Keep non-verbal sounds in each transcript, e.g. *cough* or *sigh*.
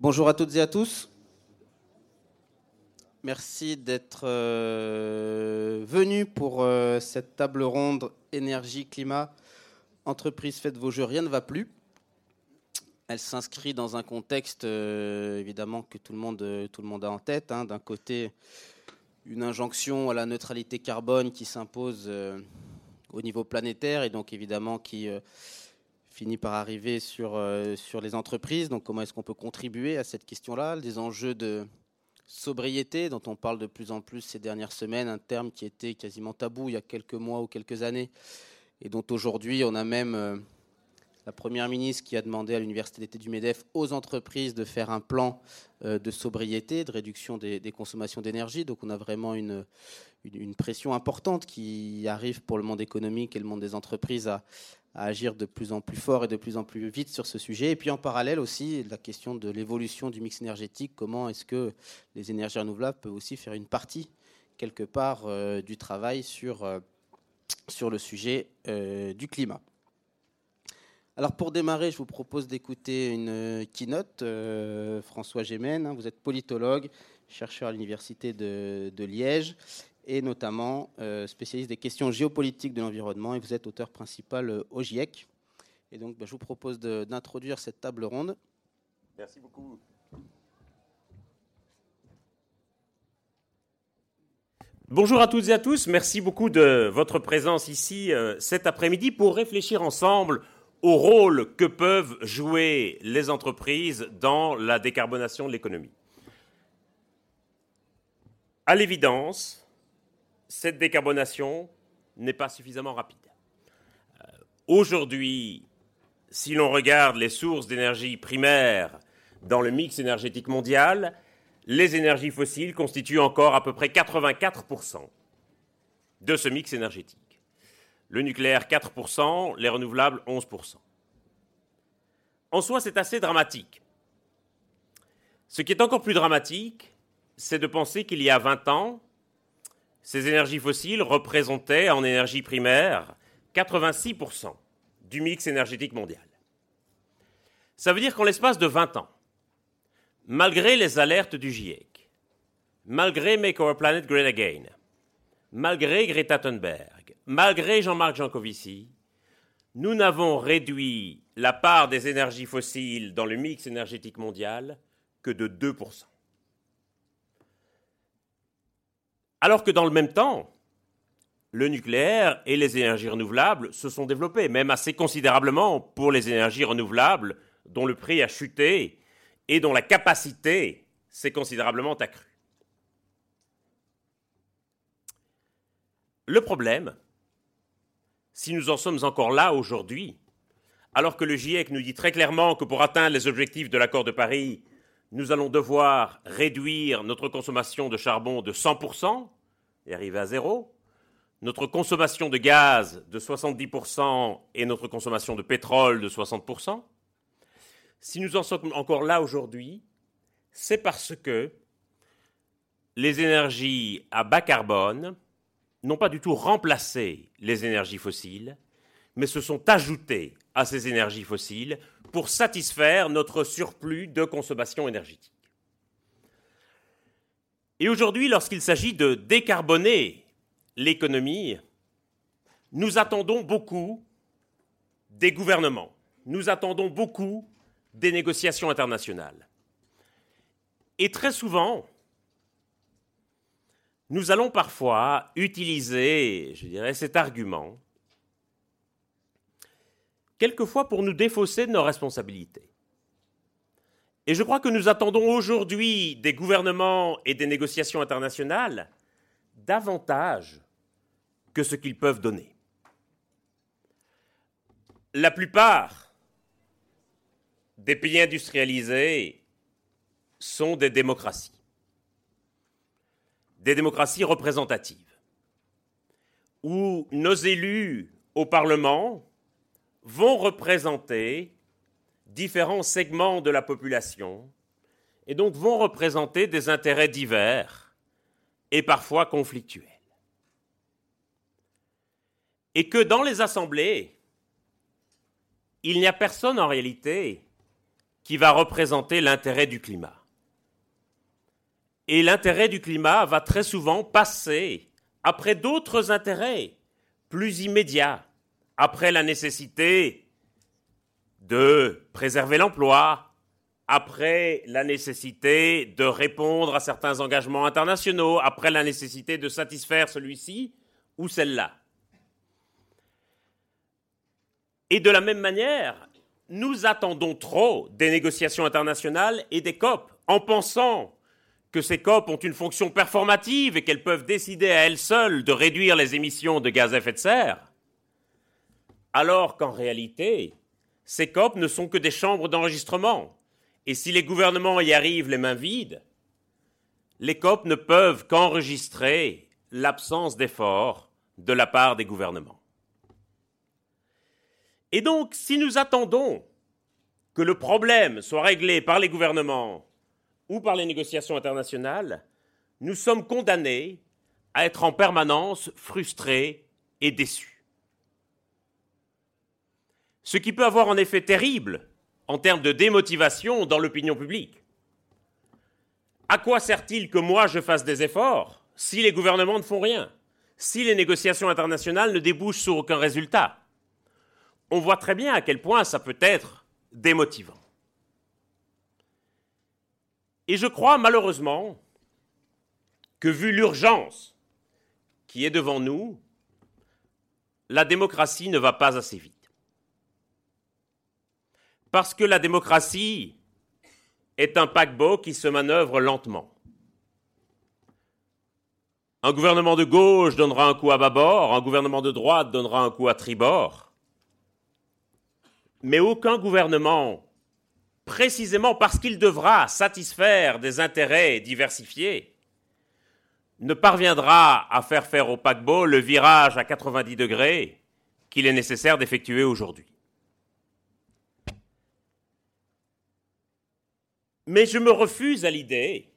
Bonjour à toutes et à tous. Merci d'être euh, venus pour euh, cette table ronde énergie, climat, entreprise, faites vos jeux, rien ne va plus. Elle s'inscrit dans un contexte euh, évidemment que tout le monde, a en tête. Hein. D'un côté, une injonction à la neutralité carbone qui s'impose au niveau planétaire et donc évidemment qui finit par arriver sur, euh, sur les entreprises. Donc comment est-ce qu'on peut contribuer à cette question-là? Des enjeux de sobriété dont on parle de plus en plus ces dernières semaines, un terme qui était quasiment tabou il y a quelques mois ou quelques années, et dont aujourd'hui on a même euh, la Première ministre qui a demandé à l'Université d'été du MEDEF aux entreprises de faire un plan euh, de sobriété, de réduction des, consommations d'énergie. Donc on a vraiment une, une, pression importante qui arrive pour le monde économique et le monde des entreprises à, à agir de plus en plus fort et de plus en plus vite sur ce sujet. Et puis en parallèle aussi, la question de l'évolution du mix énergétique, comment est-ce que les énergies renouvelables peuvent aussi faire une partie, quelque part, euh, du travail sur, euh, le sujet euh, du climat. Alors pour démarrer, je vous propose d'écouter une keynote. François Gémen, hein, vous êtes politologue, chercheur à l'Université de Liège et notamment euh, spécialiste des questions géopolitiques de l'environnement, et vous êtes auteur principal euh, au GIEC. Et donc, bah, je vous propose d'introduire cette table ronde. Merci beaucoup. Bonjour à toutes et à tous, merci beaucoup de votre présence ici euh, cet après-midi pour réfléchir ensemble au rôle que peuvent jouer les entreprises dans la décarbonation de l'économie. À l'évidence, cette décarbonation n'est pas suffisamment rapide. Euh, aujourd'hui, si l'on regarde les sources d'énergie primaires dans le mix énergétique mondial, les énergies fossiles constituent encore à peu près 84% de ce mix énergétique. Le nucléaire 4%, les renouvelables 11%. En soi, c'est assez dramatique. Ce qui est encore plus dramatique, c'est de penser qu'il y a 20 ans, ces énergies fossiles représentaient en énergie primaire 86% du mix énergétique mondial. Ça veut dire qu'en l'espace de 20 ans, malgré les alertes du GIEC, malgré Make Our Planet Great Again, malgré Greta Thunberg, malgré Jean-Marc Jancovici, nous n'avons réduit la part des énergies fossiles dans le mix énergétique mondial que de 2%. Alors que dans le même temps, le nucléaire et les énergies renouvelables se sont développés, même assez considérablement pour les énergies renouvelables dont le prix a chuté et dont la capacité s'est considérablement accrue. Le problème, si nous en sommes encore là aujourd'hui, alors que le GIEC nous dit très clairement que pour atteindre les objectifs de l'accord de Paris, nous allons devoir réduire notre consommation de charbon de 100% et arriver à zéro, notre consommation de gaz de 70% et notre consommation de pétrole de 60%. Si nous en sommes encore là aujourd'hui, c'est parce que les énergies à bas carbone n'ont pas du tout remplacé les énergies fossiles, mais se sont ajoutées à ces énergies fossiles pour satisfaire notre surplus de consommation énergétique. Et aujourd'hui, lorsqu'il s'agit de décarboner l'économie, nous attendons beaucoup des gouvernements, nous attendons beaucoup des négociations internationales. Et très souvent, nous allons parfois utiliser, je dirais, cet argument quelquefois pour nous défausser de nos responsabilités. Et je crois que nous attendons aujourd'hui des gouvernements et des négociations internationales davantage que ce qu'ils peuvent donner. La plupart des pays industrialisés sont des démocraties, des démocraties représentatives, où nos élus au Parlement vont représenter différents segments de la population et donc vont représenter des intérêts divers et parfois conflictuels. Et que dans les assemblées, il n'y a personne en réalité qui va représenter l'intérêt du climat. Et l'intérêt du climat va très souvent passer après d'autres intérêts plus immédiats, après la nécessité de préserver l'emploi, après la nécessité de répondre à certains engagements internationaux, après la nécessité de satisfaire celui-ci ou celle-là. Et de la même manière, nous attendons trop des négociations internationales et des COP en pensant que ces COP ont une fonction performative et qu'elles peuvent décider à elles seules de réduire les émissions de gaz à effet de serre, alors qu'en réalité, ces COP ne sont que des chambres d'enregistrement. Et si les gouvernements y arrivent les mains vides, les COP ne peuvent qu'enregistrer l'absence d'efforts de la part des gouvernements. Et donc, si nous attendons que le problème soit réglé par les gouvernements ou par les négociations internationales, nous sommes condamnés à être en permanence frustrés et déçus. Ce qui peut avoir un effet terrible en termes de démotivation dans l'opinion publique. À quoi sert-il que moi je fasse des efforts si les gouvernements ne font rien, si les négociations internationales ne débouchent sur aucun résultat? On voit très bien à quel point ça peut être démotivant. Et je crois malheureusement que vu l'urgence qui est devant nous, la démocratie ne va pas assez vite. Parce que la démocratie est un paquebot qui se manœuvre lentement. Un gouvernement de gauche donnera un coup à bâbord, un gouvernement de droite donnera un coup à tribord mais aucun gouvernement, précisément parce qu'il devra satisfaire des intérêts diversifiés, ne parviendra à faire faire au paquebot le virage à 90 degrés qu'il est nécessaire d'effectuer aujourd'hui. Mais je me refuse à l'idée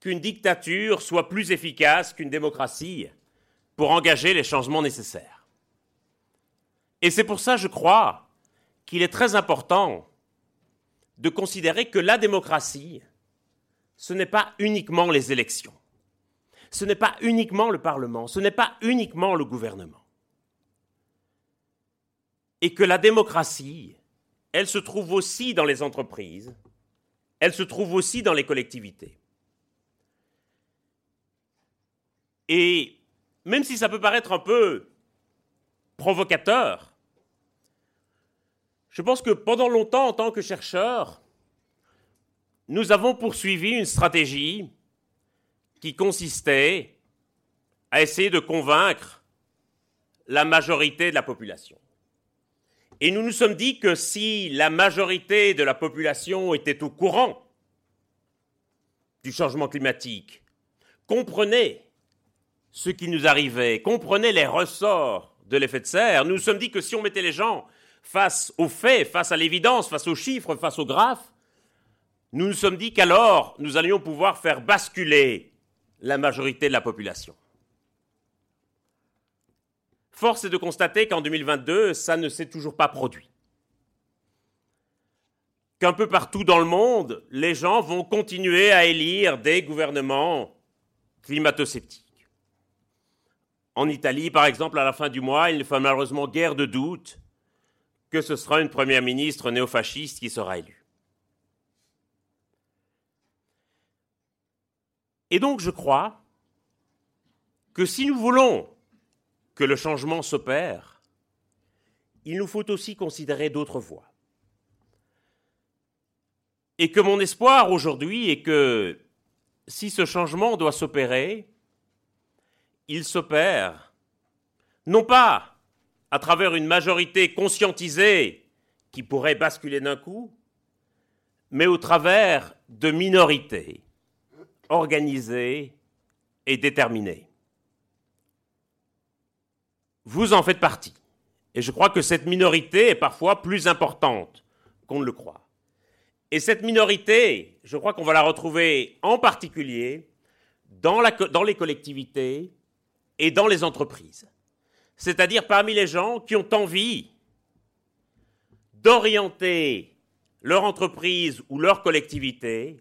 qu'une dictature soit plus efficace qu'une démocratie pour engager les changements nécessaires. Et c'est pour ça, je crois, qu'il est très important de considérer que la démocratie, ce n'est pas uniquement les élections, ce n'est pas uniquement le Parlement, ce n'est pas uniquement le gouvernement. Et que la démocratie, elle se trouve aussi dans les entreprises, elle se trouve aussi dans les collectivités. Et même si ça peut paraître un peu provocateur, je pense que pendant longtemps, en tant que chercheur, nous avons poursuivi une stratégie qui consistait à essayer de convaincre la majorité de la population. Et nous nous sommes dit que si la majorité de la population était au courant du changement climatique, comprenait ce qui nous arrivait, comprenait les ressorts de l'effet de serre, nous nous sommes dit que si on mettait les gens face aux faits, face à l'évidence, face aux chiffres, face aux graphes, nous nous sommes dit qu'alors nous allions pouvoir faire basculer la majorité de la population. Force est de constater qu'en 2022, ça ne s'est toujours pas produit. Qu'un peu partout dans le monde, les gens vont continuer à élire des gouvernements climato-sceptiques. En Italie, par exemple, à la fin du mois, il ne fait malheureusement guère de doute que ce sera une première ministre néofasciste qui sera élue. Et donc je crois que si nous voulons que le changement s'opère, il nous faut aussi considérer d'autres voies. Et que mon espoir aujourd'hui est que si ce changement doit s'opérer, il s'opère non pas à travers une majorité conscientisée qui pourrait basculer d'un coup, mais au travers de minorités organisées et déterminées. Vous en faites partie. Et je crois que cette minorité est parfois plus importante qu'on ne le croit. Et cette minorité, je crois qu'on va la retrouver en particulier dans, les collectivités et dans les entreprises c'est-à-dire parmi les gens qui ont envie d'orienter leur entreprise ou leur collectivité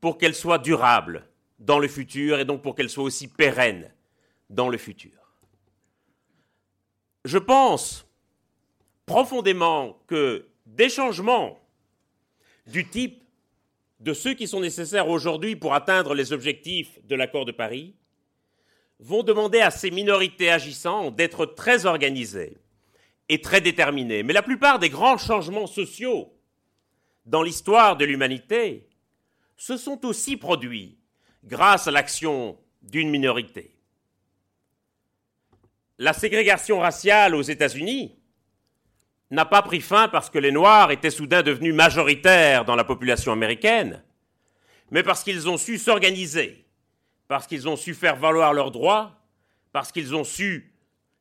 pour qu'elle soit durable dans le futur et donc pour qu'elle soit aussi pérenne dans le futur. Je pense profondément que des changements du type de ceux qui sont nécessaires aujourd'hui pour atteindre les objectifs de l'accord de Paris vont demander à ces minorités agissantes d'être très organisées et très déterminées. Mais la plupart des grands changements sociaux dans l'histoire de l'humanité se sont aussi produits grâce à l'action d'une minorité. La ségrégation raciale aux États-Unis n'a pas pris fin parce que les Noirs étaient soudain devenus majoritaires dans la population américaine, mais parce qu'ils ont su s'organiser, parce qu'ils ont su faire valoir leurs droits, parce qu'ils ont su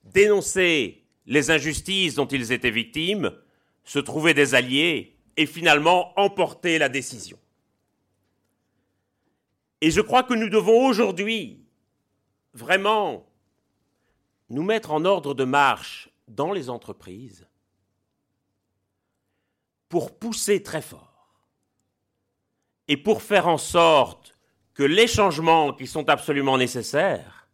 dénoncer les injustices dont ils étaient victimes, se trouver des alliés et finalement emporter la décision. Et je crois que nous devons aujourd'hui vraiment nous mettre en ordre de marche dans les entreprises pour pousser très fort et pour faire en sorte que les changements qui sont absolument nécessaires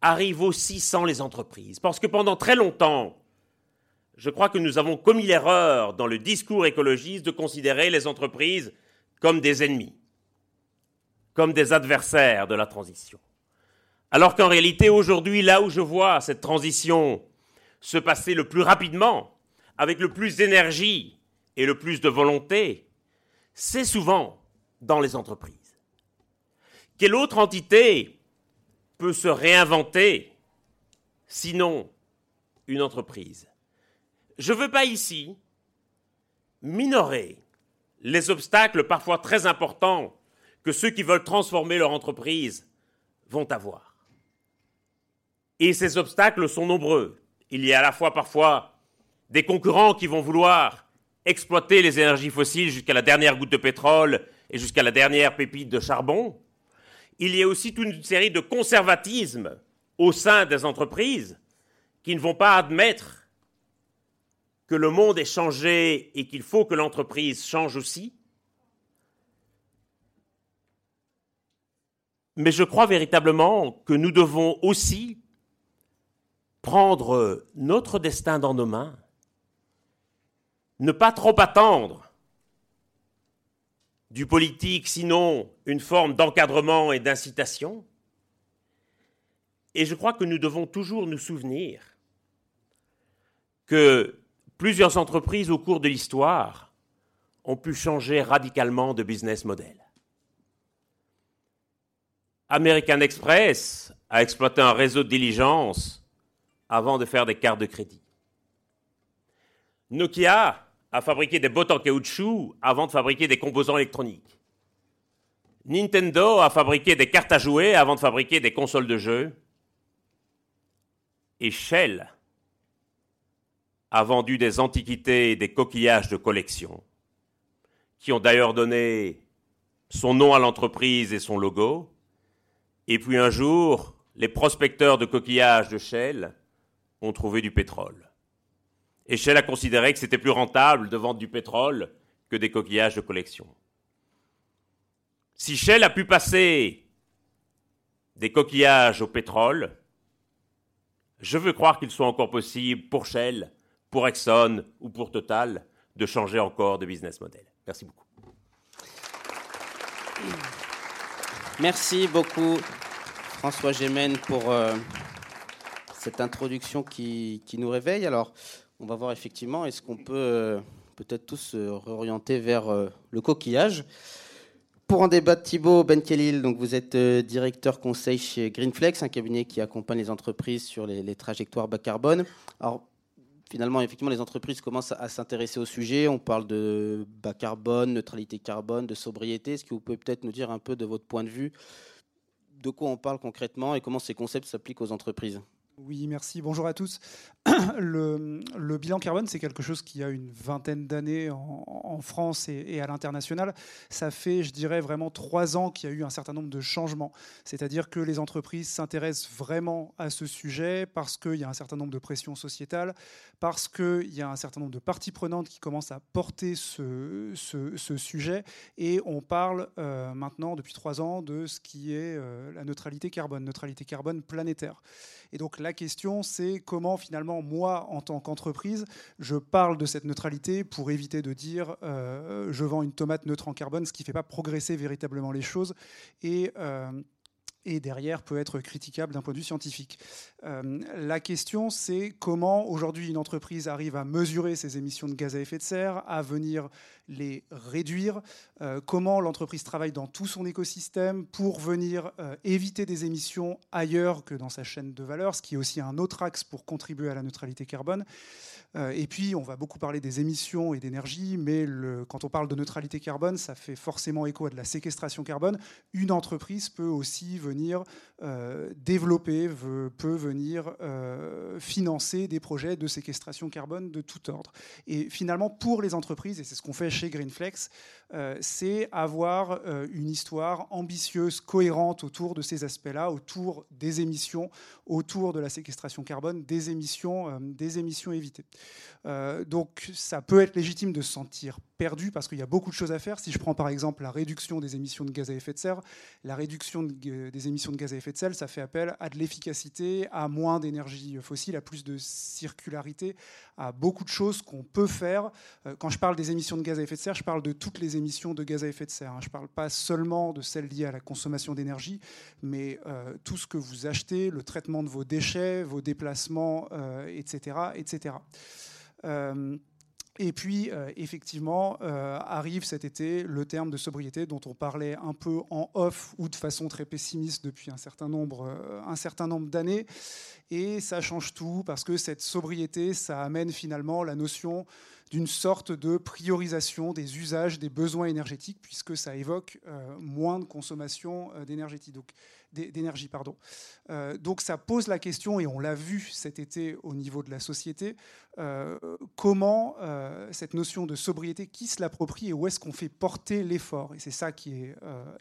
arrivent aussi sans les entreprises. Parce que pendant très longtemps, je crois que nous avons commis l'erreur dans le discours écologiste de considérer les entreprises comme des ennemis, comme des adversaires de la transition. Alors qu'en réalité, aujourd'hui, là où je vois cette transition se passer le plus rapidement, avec le plus d'énergie, et le plus de volonté, c'est souvent dans les entreprises. Quelle autre entité peut se réinventer sinon une entreprise? Je ne veux pas ici minorer les obstacles parfois très importants que ceux qui veulent transformer leur entreprise vont avoir. Et ces obstacles sont nombreux. Il y a à la fois parfois des concurrents qui vont vouloir exploiter les énergies fossiles jusqu'à la dernière goutte de pétrole et jusqu'à la dernière pépite de charbon. Il y a aussi toute une série de conservatismes au sein des entreprises qui ne vont pas admettre que le monde est changé et qu'il faut que l'entreprise change aussi. Mais je crois véritablement que nous devons aussi prendre notre destin dans nos mains ne pas trop attendre du politique, sinon une forme d'encadrement et d'incitation. Et je crois que nous devons toujours nous souvenir que plusieurs entreprises au cours de l'histoire ont pu changer radicalement de business model. American Express a exploité un réseau de diligence avant de faire des cartes de crédit. Nokia à fabriquer des bottes en caoutchouc avant de fabriquer des composants électroniques. Nintendo a fabriqué des cartes à jouer avant de fabriquer des consoles de jeux. Et Shell a vendu des antiquités et des coquillages de collection, qui ont d'ailleurs donné son nom à l'entreprise et son logo. Et puis un jour, les prospecteurs de coquillages de Shell ont trouvé du pétrole. Et Shell a considéré que c'était plus rentable de vendre du pétrole que des coquillages de collection. Si Shell a pu passer des coquillages au pétrole, je veux croire qu'il soit encore possible pour Shell, pour Exxon ou pour Total de changer encore de business model. Merci beaucoup. Merci beaucoup, François Gémen, pour euh, cette introduction qui, nous réveille. Alors, on va voir effectivement, est-ce qu'on peut euh, peut-être tous se réorienter vers euh, le coquillage? Pour en débattre, Thibaut Benkelil, donc vous êtes euh, directeur conseil chez Greenflex, un cabinet qui accompagne les entreprises sur les, trajectoires bas carbone. Alors, finalement, effectivement, les entreprises commencent à, s'intéresser au sujet. On parle de bas carbone, neutralité carbone, de sobriété. Est-ce que vous pouvez peut-être nous dire un peu de votre point de vue? De quoi on parle concrètement et comment ces concepts s'appliquent aux entreprises? Oui, merci. Bonjour à tous. *clears throat* Le, bilan carbone, c'est quelque chose qui a une vingtaine d'années en, France et, à l'international. Ça fait, je dirais, vraiment trois ans qu'il y a eu un certain nombre de changements. C'est-à-dire que les entreprises s'intéressent vraiment à ce sujet parce qu'il y a un certain nombre de pressions sociétales, parce qu'il y a un certain nombre de parties prenantes qui commencent à porter ce, sujet. Et on parle euh, maintenant, depuis trois ans, de ce qui est euh, la neutralité carbone, neutralité carbone planétaire. Et donc la question, c'est comment finalement, moi, en tant qu'entreprise, je parle de cette neutralité pour éviter de dire euh, je vends une tomate neutre en carbone, ce qui ne fait pas progresser véritablement les choses. Et euh, et derrière peut être critiquable d'un point de vue scientifique. Euh, la question, c'est comment aujourd'hui une entreprise arrive à mesurer ses émissions de gaz à effet de serre, à venir les réduire, euh, comment l'entreprise travaille dans tout son écosystème pour venir euh, éviter des émissions ailleurs que dans sa chaîne de valeur, ce qui est aussi un autre axe pour contribuer à la neutralité carbone. Euh, et puis, on va beaucoup parler des émissions et d'énergie, mais quand on parle de neutralité carbone, ça fait forcément écho à de la séquestration carbone. Une entreprise peut aussi venir développer, peut venir financer des projets de séquestration carbone de tout ordre. Et finalement, pour les entreprises, et c'est ce qu'on fait chez Greenflex, c'est avoir une histoire ambitieuse, cohérente autour de ces aspects-là, autour des émissions, autour de la séquestration carbone, des émissions, des émissions évitées. Euh, donc ça peut être légitime de se sentir perdu parce qu'il y a beaucoup de choses à faire. Si je prends par exemple la réduction des émissions de gaz à effet de serre, la réduction des émissions de gaz à effet de serre, ça fait appel à de l'efficacité, à moins d'énergie fossile, à plus de circularité, à beaucoup de choses qu'on peut faire. Euh, quand je parle des émissions de gaz à effet de serre, je parle de toutes les émissions de gaz à effet de serre. Hein. Je ne parle pas seulement de celles liées à la consommation d'énergie, mais euh, tout ce que vous achetez, le traitement de vos déchets, vos déplacements, etc., etc. Euh, et puis, euh, effectivement, euh, arrive cet été le terme de sobriété dont on parlait un peu en off ou de façon très pessimiste depuis certain un certain nombre d'années. Et ça change tout parce que cette sobriété, ça amène finalement la notion d'une sorte de priorisation des usages, des besoins énergétiques, puisque ça évoque moins de consommation d'énergie. Donc, d'énergie. Pardon. Euh, donc ça pose la question, et on l'a vu cet été au niveau de la société, euh, comment euh, cette notion de sobriété, qui se l'approprie et où est-ce qu'on fait porter l'effort? Et c'est ça qui est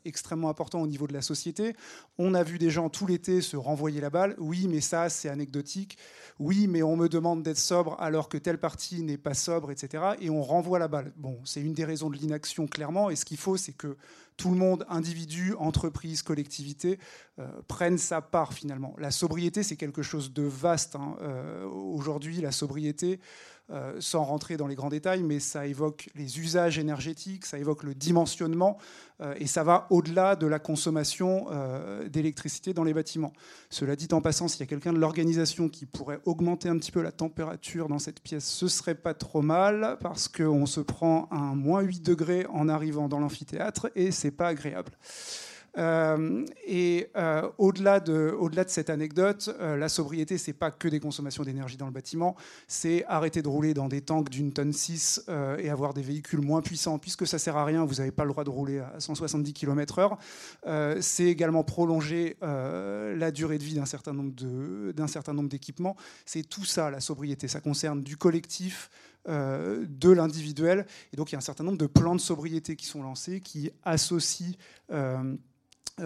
extrêmement important au niveau de la société. On a vu des gens tout l'été se renvoyer la balle. Oui, mais ça, c'est anecdotique. Oui, mais on me demande d'être sobre alors que telle partie n'est pas sobre, etc. Et on renvoie la balle. Bon, c'est une des raisons de l'inaction, clairement. Et ce qu'il faut, c'est que tout le monde, individu, entreprise, collectivité, euh, prenne sa part finalement. La sobriété, c'est quelque chose de vaste. Hein. Euh, aujourd'hui, la sobriété, euh, sans rentrer dans les grands détails, mais ça évoque les usages énergétiques, ça évoque le dimensionnement, euh, et ça va au-delà de la consommation euh, d'électricité dans les bâtiments. Cela dit en passant, s'il y a quelqu'un de l'organisation qui pourrait augmenter un petit peu la température dans cette pièce, ce serait pas trop mal, parce qu'on se prend un moins 8 degrés en arrivant dans l'amphithéâtre, et c'est pas agréable. Euh, et euh, au-delà de, au de cette anecdote, euh, la sobriété, c'est pas que des consommations d'énergie dans le bâtiment, c'est arrêter de rouler dans des tanks d'une tonne 6 et avoir des véhicules moins puissants, puisque ça sert à rien, vous n'avez pas le droit de rouler à 170 km/h. c'est également prolonger la durée de vie d'un certain nombre d'équipements. C'est tout ça, la sobriété. Ça concerne du collectif, de l'individuel. Et donc il y a un certain nombre de plans de sobriété qui sont lancés, qui associent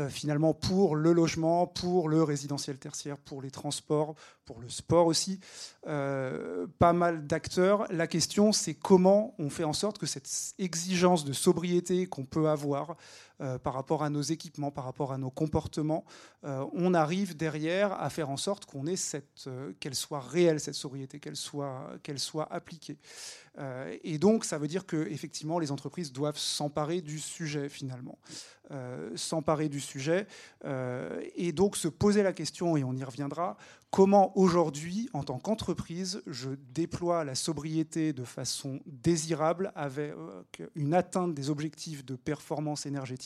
finalement pour le logement, pour le résidentiel tertiaire, pour les transports, pour le sport aussi, euh, pas mal d'acteurs. La question, c'est comment on fait en sorte que cette exigence de sobriété qu'on peut avoir euh, par rapport à nos équipements, par rapport à nos comportements, on arrive derrière à faire en sorte qu'on ait cette, qu'elle soit réelle cette sobriété, qu'elle soit, qu'elle soit appliquée. Euh, et donc, ça veut dire que effectivement, les entreprises doivent s'emparer du sujet finalement, euh, s'emparer du sujet, euh, et donc se poser la question, et on y reviendra, comment aujourd'hui, en tant qu'entreprise, je déploie la sobriété de façon désirable avec une atteinte des objectifs de performance énergétique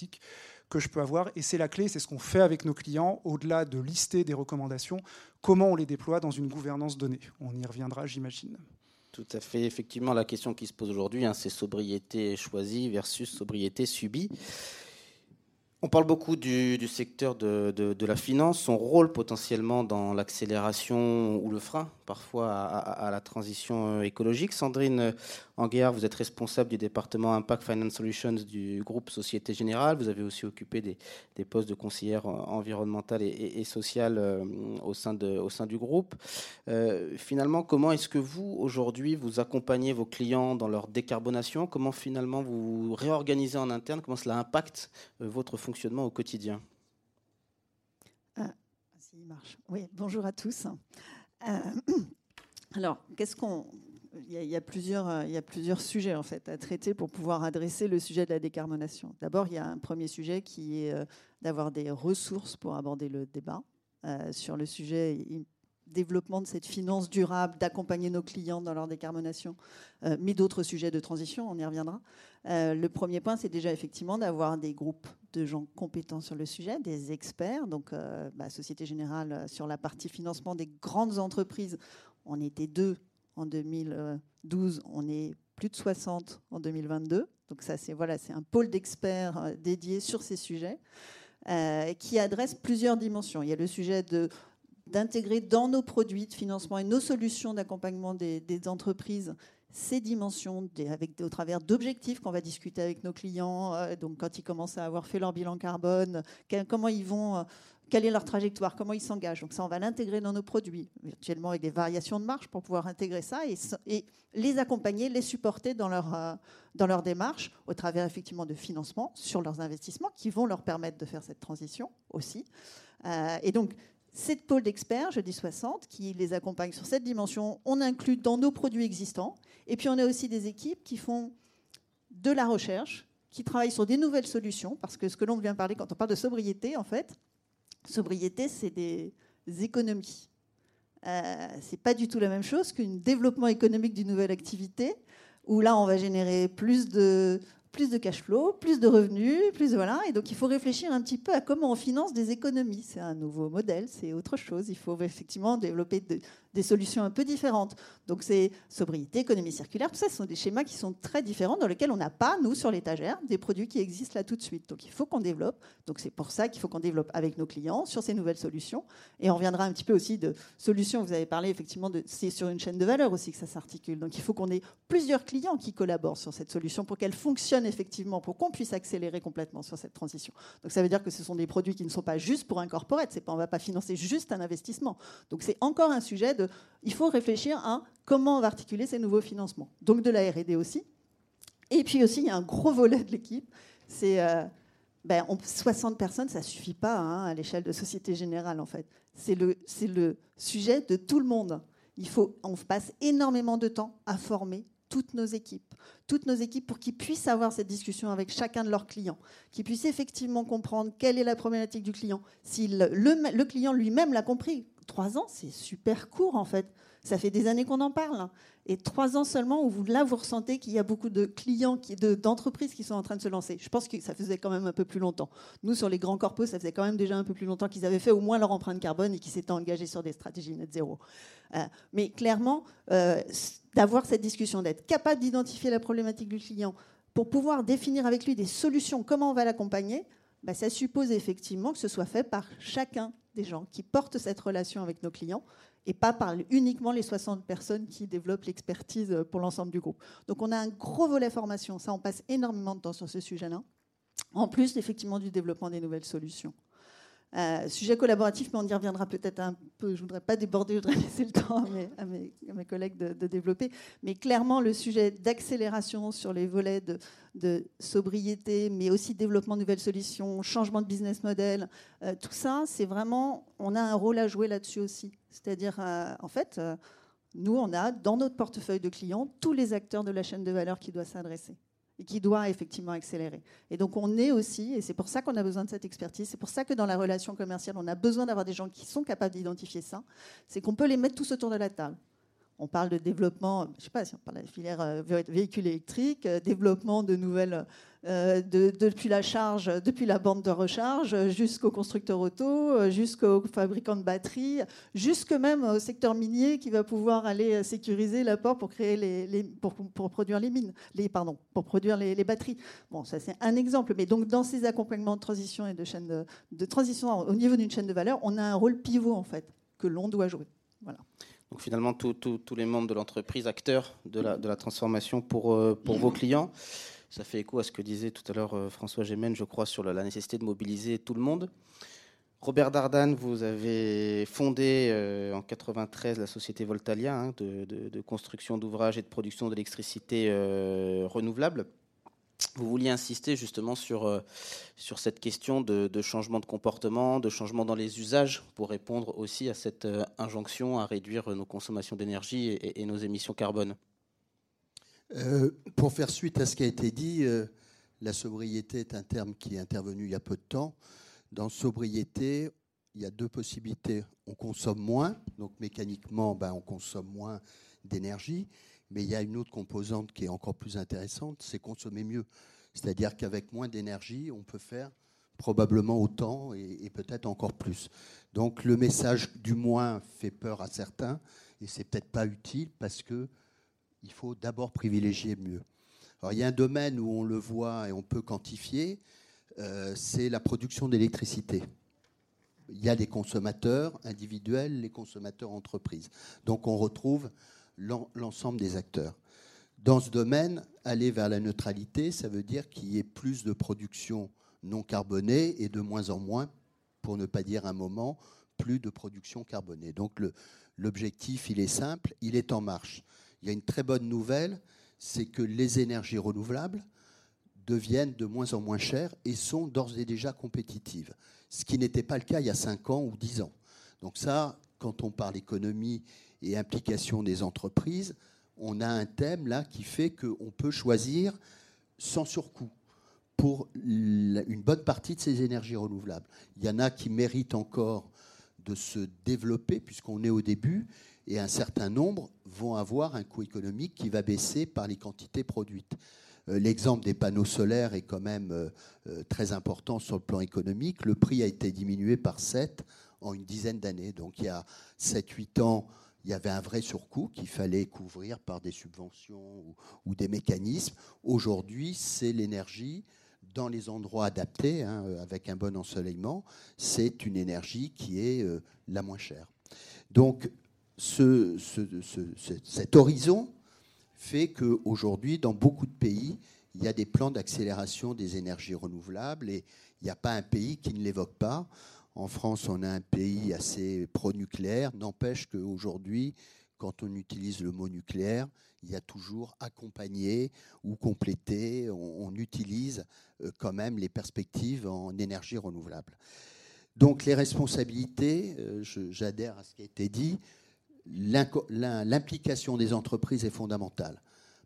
que je peux avoir. Et c'est la clé, c'est ce qu'on fait avec nos clients, au-delà de lister des recommandations, comment on les déploie dans une gouvernance donnée. On y reviendra, j'imagine. Tout à fait. Effectivement, la question qui se pose aujourd'hui, hein, c'est sobriété choisie versus sobriété subie. On parle beaucoup du, secteur de, la finance, son rôle potentiellement dans l'accélération ou le frein parfois à, la transition euh, écologique. Sandrine Anguiard, vous êtes responsable du département Impact Finance Solutions du groupe Société Générale. Vous avez aussi occupé des, postes de conseillère environnementale et, sociale euh, au sein, de, au sein du groupe. Euh, finalement, comment est-ce que vous, aujourd'hui, vous accompagnez vos clients dans leur décarbonation? Comment finalement vous réorganisez en interne? Comment cela impacte votre fonctionnement au quotidien? Ah, marche. Oui, bonjour à tous. Euh, *clears throat* alors, qu'est-ce qu'on il y, a, plusieurs, euh, il y a plusieurs sujets en fait à traiter pour pouvoir adresser le sujet de la décarbonation. D'abord, il y a un premier sujet qui est euh, d'avoir des ressources pour aborder le débat sur le sujet développement de cette finance durable, d'accompagner nos clients dans leur décarbonation, mais d'autres sujets de transition, on y reviendra. le premier point, c'est déjà effectivement d'avoir des groupes de gens compétents sur le sujet, des experts. Donc, euh, bah, Société Générale, euh, sur la partie financement des grandes entreprises, on était deux en 2012, on est plus de 60 en 2022. Donc, ça, c'est voilà, un pôle d'experts euh, dédié sur ces sujets qui adresse plusieurs dimensions. Il y a le sujet de d'intégrer dans nos produits de financement et nos solutions d'accompagnement des, entreprises ces dimensions avec, au travers d'objectifs qu'on va discuter avec nos clients. Euh, donc, quand ils commencent à avoir fait leur bilan carbone, comment ils vont, euh, quelle est leur trajectoire, comment ils s'engagent. Donc, ça, on va l'intégrer dans nos produits, virtuellement avec des variations de marge pour pouvoir intégrer ça et, les accompagner, les supporter dans leur, euh, dans leur démarche au travers effectivement de financement sur leurs investissements qui vont leur permettre de faire cette transition aussi. et donc, cette pôle d'experts, je dis 60, qui les accompagne sur cette dimension, on inclut dans nos produits existants. Et puis on a aussi des équipes qui font de la recherche, qui travaillent sur des nouvelles solutions, parce que ce que l'on vient parler quand on parle de sobriété, en fait, sobriété, c'est des économies. Euh, c'est pas du tout la même chose qu'un développement économique d'une nouvelle activité, où là, on va générer plus de, plus de cash flow, plus de revenus, plus de, voilà. Et donc il faut réfléchir un petit peu à comment on finance des économies. C'est un nouveau modèle, c'est autre chose. Il faut effectivement développer des solutions un peu différentes. Donc c'est sobriété, économie circulaire, tout ça, ce sont des schémas qui sont très différents dans lesquels on n'a pas, nous, sur l'étagère, des produits qui existent là tout de suite. Donc il faut qu'on développe. Donc c'est pour ça qu'il faut qu'on développe avec nos clients sur ces nouvelles solutions. Et on reviendra un petit peu aussi de solutions. Vous avez parlé effectivement de c'est sur une chaîne de valeur aussi que ça s'articule. Donc il faut qu'on ait plusieurs clients qui collaborent sur cette solution pour qu'elle fonctionne effectivement, pour qu'on puisse accélérer complètement sur cette transition. Donc ça veut dire que ce sont des produits qui ne sont pas juste pour un corporate. C'est pas on va pas financer juste un investissement. Donc c'est encore un sujet il faut réfléchir à comment on va articuler ces nouveaux financements. Donc de la R&D aussi. Et puis aussi, il y a un gros volet de l'équipe, c'est euh, ben, 60 personnes, ça suffit pas hein, à l'échelle de Société Générale en fait. C'est le, le sujet de tout le monde. Il faut, on passe énormément de temps à former toutes nos équipes, toutes nos équipes pour qu'ils puissent avoir cette discussion avec chacun de leurs clients, qu'ils puissent effectivement comprendre quelle est la problématique du client. Si le client lui-même l'a compris, trois ans, c'est super court en fait. Ça fait des années qu'on en parle. Et trois ans seulement où vous, là, vous ressentez qu'il y a beaucoup de clients, d'entreprises qui sont en train de se lancer. Je pense que ça faisait quand même un peu plus longtemps. Nous, sur les grands corpos, ça faisait quand même déjà un peu plus longtemps qu'ils avaient fait au moins leur empreinte carbone et qu'ils s'étaient engagés sur des stratégies net zéro. Euh, mais clairement, euh, d'avoir cette discussion, d'être capable d'identifier la problématique du client pour pouvoir définir avec lui des solutions, comment on va l'accompagner, bah, ça suppose effectivement que ce soit fait par chacun des gens qui portent cette relation avec nos clients et pas par uniquement les 60 personnes qui développent l'expertise pour l'ensemble du groupe. Donc on a un gros volet formation, ça on passe énormément de temps sur ce sujet-là, en plus effectivement du développement des nouvelles solutions. Euh, sujet collaboratif, mais on y reviendra peut-être un peu. Je ne voudrais pas déborder, je voudrais *laughs* laisser le temps à mes, collègues de, développer. Mais clairement, le sujet d'accélération sur les volets de, sobriété, mais aussi développement de nouvelles solutions, changement de business model, euh, tout ça, c'est vraiment, on a un rôle à jouer là-dessus aussi. C'est-à-dire, euh, en fait, nous, on a dans notre portefeuille de clients tous les acteurs de la chaîne de valeur qui doivent s'adresser et qui doit effectivement accélérer. Et donc on est aussi, et c'est pour ça qu'on a besoin de cette expertise, c'est pour ça que dans la relation commerciale, on a besoin d'avoir des gens qui sont capables d'identifier ça, c'est qu'on peut les mettre tous autour de la table. On parle de développement, je ne sais pas si on parle de filière euh, véhicules électriques, euh, développement de nouvelles, euh, depuis la charge, depuis la bande de recharge, jusqu'aux constructeurs auto, jusqu'aux fabricants de batteries, jusque même au secteur minier qui va pouvoir aller sécuriser l'apport pour créer les, pour, produire les mines, les pardon, pour produire les, batteries. Bon, ça c'est un exemple. Mais donc dans ces accompagnements de transition et de chaîne de, de transition au niveau d'une chaîne de valeur, on a un rôle pivot en fait que l'on doit jouer. Voilà. Donc finalement, tous les membres de l'entreprise, acteurs de la, de la transformation pour, euh, pour vos clients. Ça fait écho à ce que disait tout à l'heure euh, François Gémen, je crois, sur la nécessité de mobiliser tout le monde. Robert Dardan, vous avez fondé euh, en 93 la société Voltalia hein, de, construction d'ouvrages et de production d'électricité renouvelable. Vous vouliez insister justement sur, euh, sur cette question de, changement de comportement, de changement dans les usages, pour répondre aussi à cette euh, injonction à réduire nos consommations d'énergie et, nos émissions carbone. Euh, pour faire suite à ce qui a été dit, la sobriété est un terme qui est intervenu il y a peu de temps. Dans sobriété, il y a deux possibilités. On consomme moins, donc mécaniquement, ben, on consomme moins d'énergie. Mais il y a une autre composante qui est encore plus intéressante, c'est consommer mieux. C'est-à-dire qu'avec moins d'énergie, on peut faire probablement autant et, peut-être encore plus. Donc le message du moins fait peur à certains et c'est peut-être pas utile parce que il faut d'abord privilégier mieux. Il y a un domaine où on le voit et on peut quantifier, euh, c'est la production d'électricité. Il y a des consommateurs individuels, les consommateurs entreprises. Donc on retrouve l'ensemble des acteurs. Dans ce domaine, aller vers la neutralité, ça veut dire qu'il y ait plus de production non carbonée et de moins en moins, pour ne pas dire un moment, plus de production carbonée. Donc l'objectif, il est simple, il est en marche. Il y a une très bonne nouvelle, c'est que les énergies renouvelables deviennent de moins en moins chères et sont d'ores et déjà compétitives, ce qui n'était pas le cas il y a 5 ans ou 10 ans. Donc ça, quand on parle économie et implication des entreprises, on a un thème là qui fait qu'on peut choisir sans surcoût pour une bonne partie de ces énergies renouvelables. Il y en a qui méritent encore de se développer puisqu'on est au début et un certain nombre vont avoir un coût économique qui va baisser par les quantités produites. Euh, l'exemple des panneaux solaires est quand même euh, euh, très important sur le plan économique. Le prix a été diminué par 7 en une dizaine d'années. Donc il y a 7-8 ans, il y avait un vrai surcoût qu'il fallait couvrir par des subventions ou, des mécanismes. Aujourd'hui, c'est l'énergie dans les endroits adaptés, hein, avec un bon ensoleillement, c'est une énergie qui est la moins chère. Donc, ce, cet horizon fait qu'aujourd'hui, dans beaucoup de pays, il y a des plans d'accélération des énergies renouvelables et il n'y a pas un pays qui ne l'évoque pas. En France, on a un pays assez pro-nucléaire. N'empêche qu'aujourd'hui, quand on utilise le mot nucléaire, il y a toujours accompagné ou complété, on, utilise euh, quand même les perspectives en énergie renouvelable. Donc les responsabilités, euh, j'adhère à ce qui a été dit, l'implication des entreprises est fondamentale.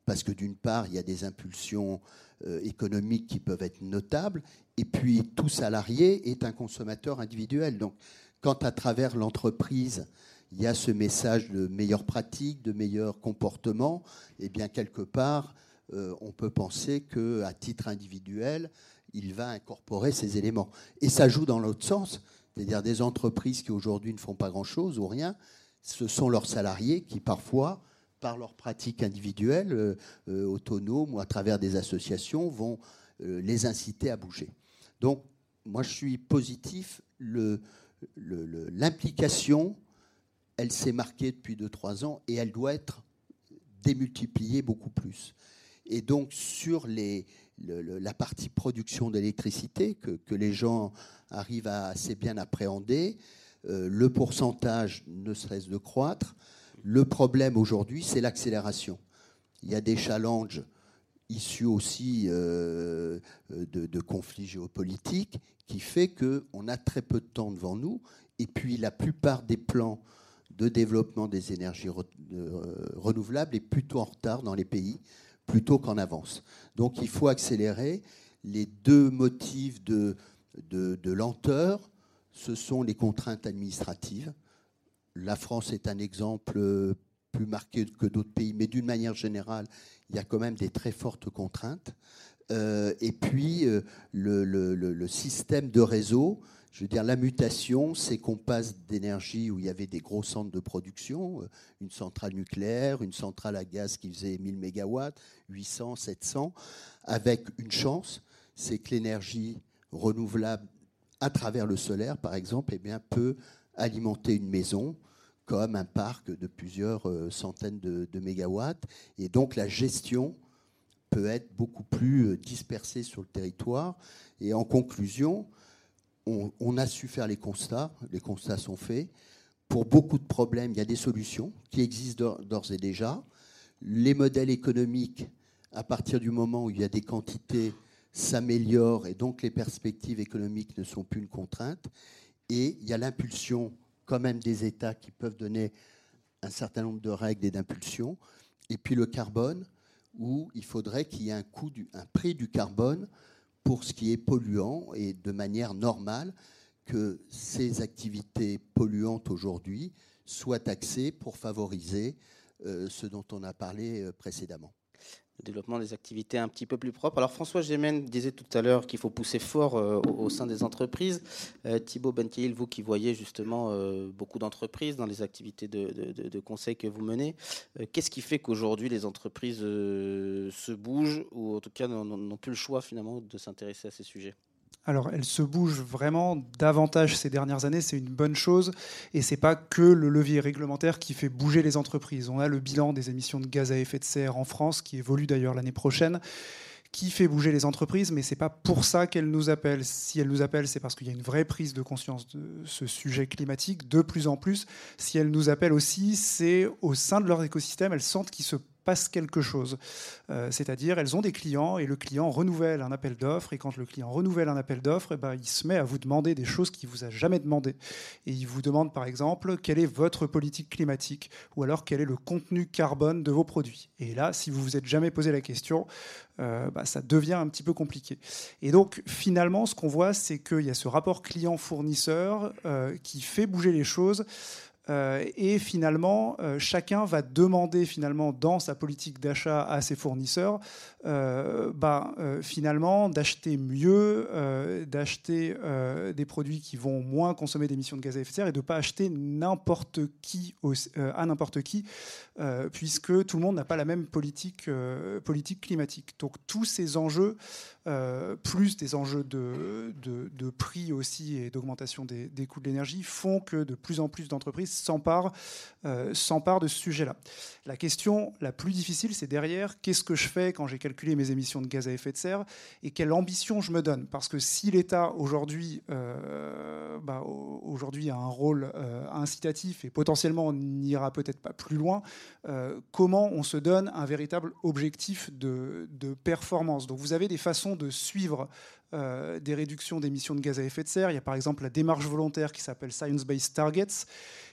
Parce que d'une part, il y a des impulsions euh, économiques qui peuvent être notables, et puis tout salarié est un consommateur individuel. Donc quand à travers l'entreprise, il y a ce message de meilleures pratiques, de meilleurs comportements, eh bien quelque part, euh, on peut penser qu'à titre individuel, il va incorporer ces éléments. Et ça joue dans l'autre sens, c'est-à-dire des entreprises qui aujourd'hui ne font pas grand-chose ou rien, ce sont leurs salariés qui parfois par leurs pratiques individuelles, euh, euh, autonomes ou à travers des associations, vont euh, les inciter à bouger. Donc, moi, je suis positif. L'implication, elle s'est marquée depuis 2-3 ans et elle doit être démultipliée beaucoup plus. Et donc, sur la partie production d'électricité, que, que, les gens arrivent à assez bien appréhender, le pourcentage ne cesse de croître. Le problème aujourd'hui, c'est l'accélération. Il y a des challenges issus aussi euh, de, conflits géopolitiques qui fait qu'on a très peu de temps devant nous. Et puis la plupart des plans de développement des énergies euh, renouvelables est plutôt en retard dans les pays, plutôt qu'en avance. Donc il faut accélérer. Les deux motifs de lenteur, ce sont les contraintes administratives la France est un exemple plus marqué que d'autres pays, mais d'une manière générale, il y a quand même des très fortes contraintes. Euh, et puis, euh, le, système de réseau, je veux dire, la mutation, c'est qu'on passe d'énergie où il y avait des gros centres de production, euh, une centrale nucléaire, une centrale à gaz qui faisait 1000 MW, 800, 700, avec une chance, c'est que l'énergie renouvelable à travers le solaire, par exemple, eh bien, peut alimenter une maison comme un parc de plusieurs centaines de, mégawatts. Et donc la gestion peut être beaucoup plus euh, dispersé sur le territoire. Et en conclusion, on, a su faire les constats, les constats sont faits. Pour beaucoup de problèmes, il y a des solutions qui existent d'ores et déjà. Les modèles économiques, à partir du moment où il y a des quantités, s'améliorent et donc les perspectives économiques ne sont plus une contrainte. Et il y a l'impulsion quand même des États qui peuvent donner un certain nombre de règles et d'impulsions. Et puis le carbone, où il faudrait qu'il y ait un, coût un prix du carbone pour ce qui est polluant et de manière normale que ces activités polluantes aujourd'hui soient taxées pour favoriser euh, ce dont on a parlé euh, précédemment le développement des activités un petit peu plus propres. Alors François Gémen disait tout à l'heure qu'il faut pousser fort euh, au, sein des entreprises. Euh, Thibaut Bentil, vous qui voyez justement euh, beaucoup d'entreprises dans les activités de, conseil que vous menez, qu'est-ce qui fait qu'aujourd'hui les entreprises se bougent ou en tout cas n'ont plus le choix finalement de s'intéresser à ces sujets? Alors, elle se bouge vraiment davantage ces dernières années, c'est une bonne chose, et c'est pas que le levier réglementaire qui fait bouger les entreprises. On a le bilan des émissions de gaz à effet de serre en France, qui évolue d'ailleurs l'année prochaine, qui fait bouger les entreprises, mais c'est pas pour ça qu'elles nous appellent. Si elles nous appellent, c'est parce qu'il y a une vraie prise de conscience de ce sujet climatique de plus en plus. Si elles nous appellent aussi, c'est au sein de leur écosystème, elles sentent qu'il se passe quelque chose. Euh, c'est-à-dire, elles ont des clients et le client renouvelle un appel d'offres. Et quand le client renouvelle un appel d'offres, eh ben, il se met à vous demander des choses qu'il vous a jamais demandé. Et il vous demande, par exemple, quelle est votre politique climatique ou alors quel est le contenu carbone de vos produits. Et là, si vous vous êtes jamais posé la question, euh, bah, ça devient un petit peu compliqué. Et donc, finalement, ce qu'on voit, c'est qu'il y a ce rapport client-fournisseur euh, qui fait bouger les choses. Euh, et finalement, euh, chacun va demander finalement dans sa politique d'achat à ses fournisseurs, euh, bah, finalement d'acheter mieux, d'acheter des produits qui vont moins consommer d'émissions de gaz à effet de serre et de ne pas acheter n'importe qui à n'importe qui, puisque tout le monde n'a pas la même politique, politique climatique. Donc tous ces enjeux euh, plus des enjeux de, prix aussi et d'augmentation des, coûts de l'énergie, font que de plus en plus d'entreprises s'emparent euh, de ce sujet-là. La question la plus difficile, c'est derrière, qu'est-ce que je fais quand j'ai calculé mes émissions de gaz à effet de serre et quelle ambition je me donne? Parce que si l'État aujourd'hui euh, bah, aujourd'hui a un rôle incitatif et potentiellement n'ira peut-être pas plus loin, comment on se donne un véritable objectif de, de performance? Donc vous avez des façons de suivre euh, des réductions d'émissions de gaz à effet de serre. Il y a par exemple la démarche volontaire qui s'appelle Science Based Targets,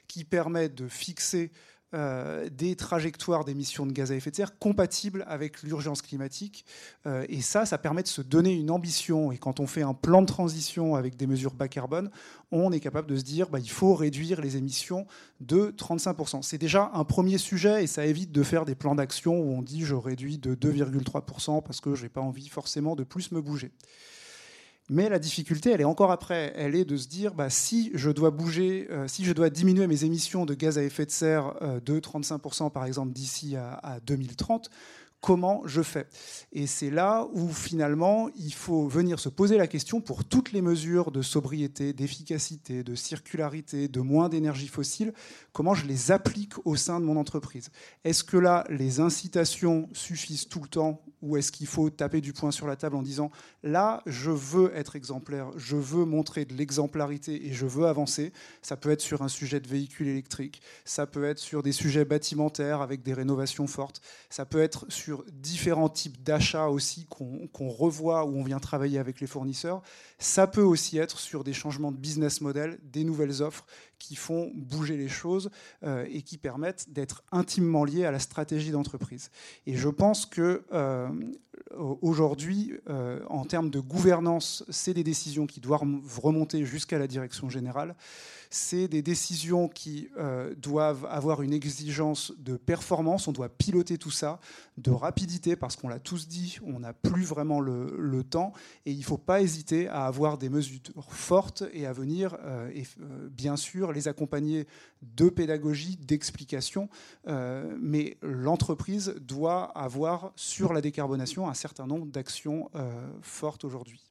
qui permet de fixer euh, des trajectoires d'émissions de gaz à effet de serre compatibles avec l'urgence climatique. Euh, et ça, ça permet de se donner une ambition. Et quand on fait un plan de transition avec des mesures bas carbone, on est capable de se dire bah, il faut réduire les émissions de 35%. C'est déjà un premier sujet et ça évite de faire des plans d'action où on dit je réduis de 2,3% parce que je n'ai pas envie forcément de plus me bouger. Mais la difficulté, elle est encore après. Elle est de se dire, bah, si je dois bouger, euh, si je dois diminuer mes émissions de gaz à effet de serre euh, de 35% par exemple d'ici à, 2030, comment je fais Et c'est là où finalement il faut venir se poser la question pour toutes les mesures de sobriété, d'efficacité, de circularité, de moins d'énergie fossile, comment je les applique au sein de mon entreprise. Est-ce que là, les incitations suffisent tout le temps ou est-ce qu'il faut taper du poing sur la table en disant là, je veux être exemplaire, je veux montrer de l'exemplarité et je veux avancer Ça peut être sur un sujet de véhicule électrique, ça peut être sur des sujets bâtimentaires avec des rénovations fortes, ça peut être sur différents types d'achats aussi qu'on revoit ou on vient travailler avec les fournisseurs, ça peut aussi être sur des changements de business model, des nouvelles offres qui font bouger les choses euh, et qui permettent d'être intimement liés à la stratégie d'entreprise. Et je pense que euh, aujourd'hui, en termes de gouvernance, c'est des décisions qui doivent remonter jusqu'à la direction générale c'est des décisions qui euh, doivent avoir une exigence de performance, on doit piloter tout ça, de rapidité, parce qu'on l'a tous dit, on n'a plus vraiment le, temps, et il ne faut pas hésiter à avoir des mesures fortes et à venir, euh, et, euh, bien sûr, les accompagner de pédagogie, d'explication, mais l'entreprise doit avoir sur la décarbonation un certain nombre d'actions fortes aujourd'hui.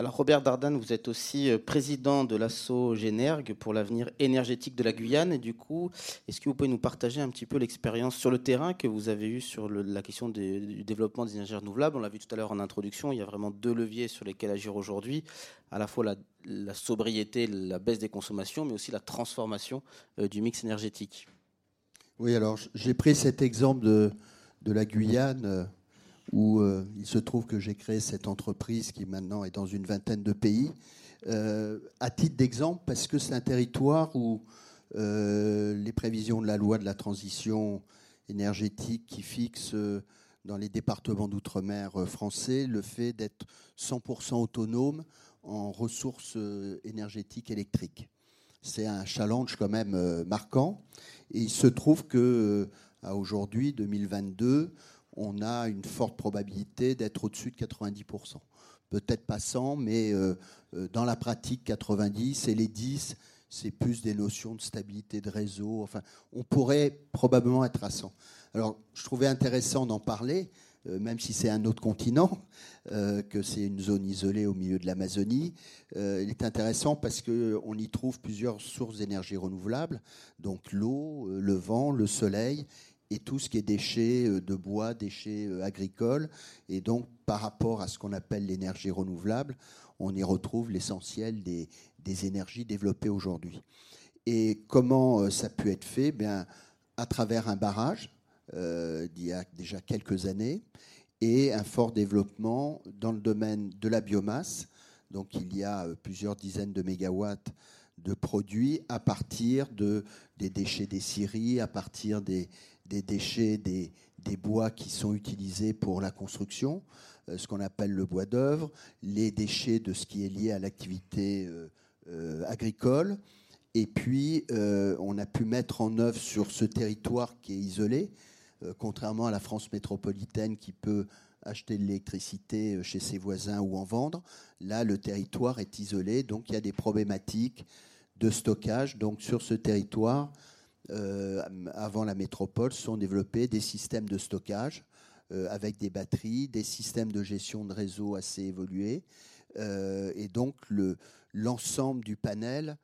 Alors Robert Dardan, vous êtes aussi euh, président de l'asso Génergue pour l'avenir énergétique de la Guyane. Et du coup, est-ce que vous pouvez nous partager un petit peu l'expérience sur le terrain que vous avez eue sur la question du développement des énergies renouvelables? On l'a vu tout à l'heure en introduction, il y a vraiment deux leviers sur lesquels agir aujourd'hui, à la fois la, sobriété, la baisse des consommations, mais aussi la transformation euh, du mix énergétique. Oui, alors j'ai pris cet exemple de, de la Guyane euh, où euh, il se trouve que j'ai créé cette entreprise qui maintenant est dans une vingtaine de pays. Euh, à titre d'exemple, parce que c'est un territoire où euh, les prévisions de la loi de la transition énergétique qui fixe dans les départements d'outre-mer français le fait d'être 100% autonome en ressources énergétiques électriques. C'est un challenge quand même marquant. Et il se trouve que à aujourd'hui, 2022, on a une forte probabilité d'être au-dessus de 90%. Peut-être pas 100, mais euh, euh, dans la pratique, 90 et les 10, c'est plus des notions de stabilité de réseau. Enfin, on pourrait probablement être à 100. Alors, je trouvais intéressant d'en parler, euh, même si c'est un autre continent, que c'est une zone isolée au milieu de l'Amazonie. il est intéressant parce qu'on y trouve plusieurs sources d'énergie renouvelable, donc l'eau, le vent, le soleil, et tout ce qui est déchets euh, de bois, déchets euh, agricoles. Et donc, par rapport à ce qu'on appelle l'énergie renouvelable, on y retrouve l'essentiel des, énergies développées aujourd'hui. Et comment euh, ça a pu être fait? Bien, À travers un barrage d'il y a déjà quelques années et un fort développement dans le domaine de la biomasse. Donc il y a plusieurs dizaines de mégawatts de produits à partir de, des déchets des scieries, à partir des, des déchets des, bois qui sont utilisés pour la construction, euh, ce qu'on appelle le bois d'œuvre, les déchets de ce qui est lié à l'activité euh, euh, agricole. Et puis, on a pu mettre en œuvre sur ce territoire qui est isolé, contrairement à la France métropolitaine qui peut acheter de l'électricité chez ses voisins ou en vendre. Là, le territoire est isolé, donc il y a des problématiques de stockage. Donc sur ce territoire, euh, avant la métropole, sont développés des systèmes de stockage euh, avec des batteries, des systèmes de gestion de réseau assez évolués. Euh, et donc, l'ensemble du panel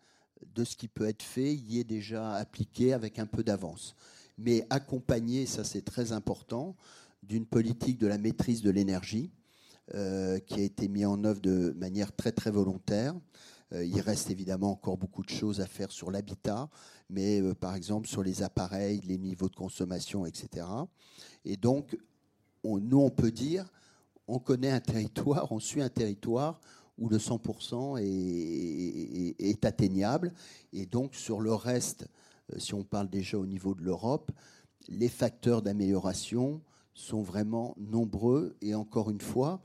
de ce qui peut être fait y est déjà appliqué avec un peu d'avance. Mais accompagné, ça c'est très important, d'une politique de la maîtrise de l'énergie qui a été mise en œuvre de manière très très volontaire. il reste évidemment encore beaucoup de choses à faire sur l'habitat, mais euh, par exemple sur les appareils, les niveaux de consommation, etc. Et donc, nous, on peut dire, on connaît un territoire, on suit un territoire où le 100% est, atteignable. Et donc, sur le reste, euh, si on parle déjà au niveau de l'Europe, les facteurs d'amélioration sont vraiment nombreux et encore une fois,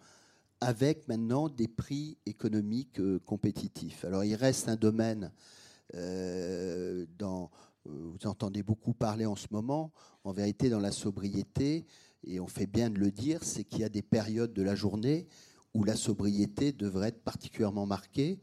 avec maintenant des prix économiques euh, compétitifs. Alors, il reste un domaine euh, euh, vous entendez beaucoup parler en ce moment, en vérité, dans la sobriété, et on fait bien de le dire, c'est qu'il y a des périodes de la journée où la sobriété devrait être particulièrement marquée,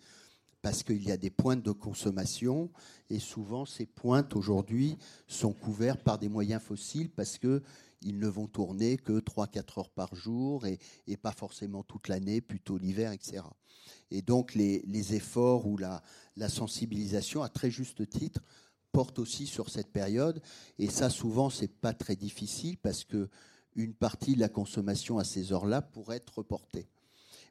parce qu'il y a des pointes de consommation, et souvent ces pointes aujourd'hui sont couvertes par des moyens fossiles, parce que ils ne vont tourner que 3-4 heures par jour et, pas forcément toute l'année, plutôt l'hiver, etc. Et donc les, efforts ou la, sensibilisation, à très juste titre, portent aussi sur cette période. Et ça, souvent, c'est pas très difficile parce que une partie de la consommation à ces heures-là pourrait être reportée.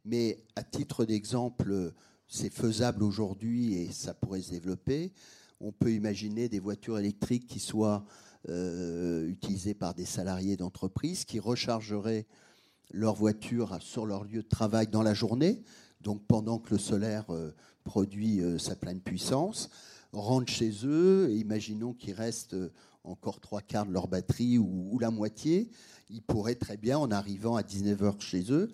Mais à titre d'exemple, c'est faisable aujourd'hui et ça pourrait se développer. On peut imaginer des voitures électriques qui soient euh, utilisées par des salariés d'entreprise qui rechargeraient leur voiture sur leur lieu de travail dans la journée, donc pendant que le solaire euh, produit euh, sa pleine puissance, rentrent chez eux, et imaginons qu'ils restent euh, encore trois quarts de leur batterie ou, la moitié, ils pourraient très bien, en arrivant à 19 heures chez eux,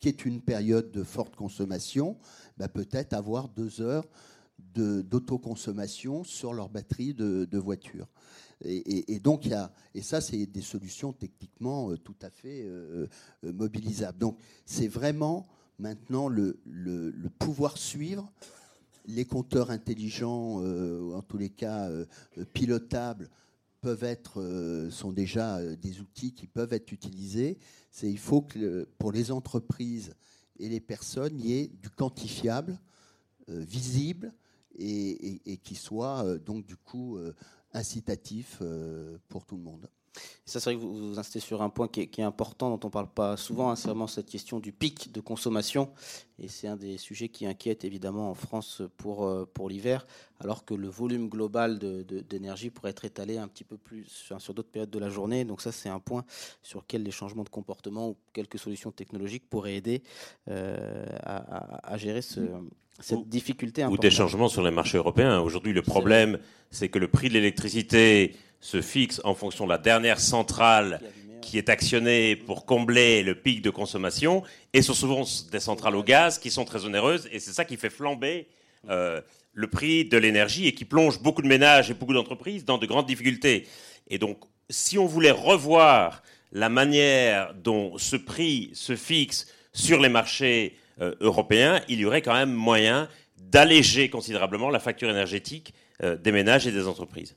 qui est une période de forte consommation, bah, peut-être avoir deux heures d'autoconsommation sur leur batterie de, voiture. Et, donc, y a, et ça, c'est des solutions techniquement euh, tout à fait euh, euh, mobilisables. Donc, c'est vraiment maintenant le, pouvoir suivre les compteurs intelligents, en tous les cas pilotables, peuvent être, sont déjà des outils qui peuvent être utilisés. C'est il faut que pour les entreprises et les personnes, il y ait du quantifiable, visible, et, qui soit euh, donc du coup euh, incitatif euh, pour tout le monde. Ça, c'est vrai que vous, insistez sur un point qui est, important, dont on ne parle pas souvent, hein, c'est vraiment cette question du pic de consommation. Et c'est un des sujets qui inquiète évidemment en France pour, pour l'hiver, alors que le volume global d'énergie pourrait être étalé un petit peu plus sur, d'autres périodes de la journée. Donc ça, c'est un point sur lequel les changements de comportement ou quelques solutions technologiques pourraient aider à, à, gérer ce, cette difficulté Ou des changements sur les marchés européens. Aujourd'hui, le problème, c'est que le prix de l'électricité se fixe en fonction de la dernière centrale qui est actionnée pour combler le pic de consommation, et ce sont souvent des centrales au gaz qui sont très onéreuses, et c'est ça qui fait flamber euh, le prix de l'énergie et qui plonge beaucoup de ménages et beaucoup d'entreprises dans de grandes difficultés. Et donc, si on voulait revoir la manière dont ce prix se fixe sur les marchés euh, européen, il y aurait quand même moyen d'alléger considérablement la facture énergétique euh, des ménages et des entreprises.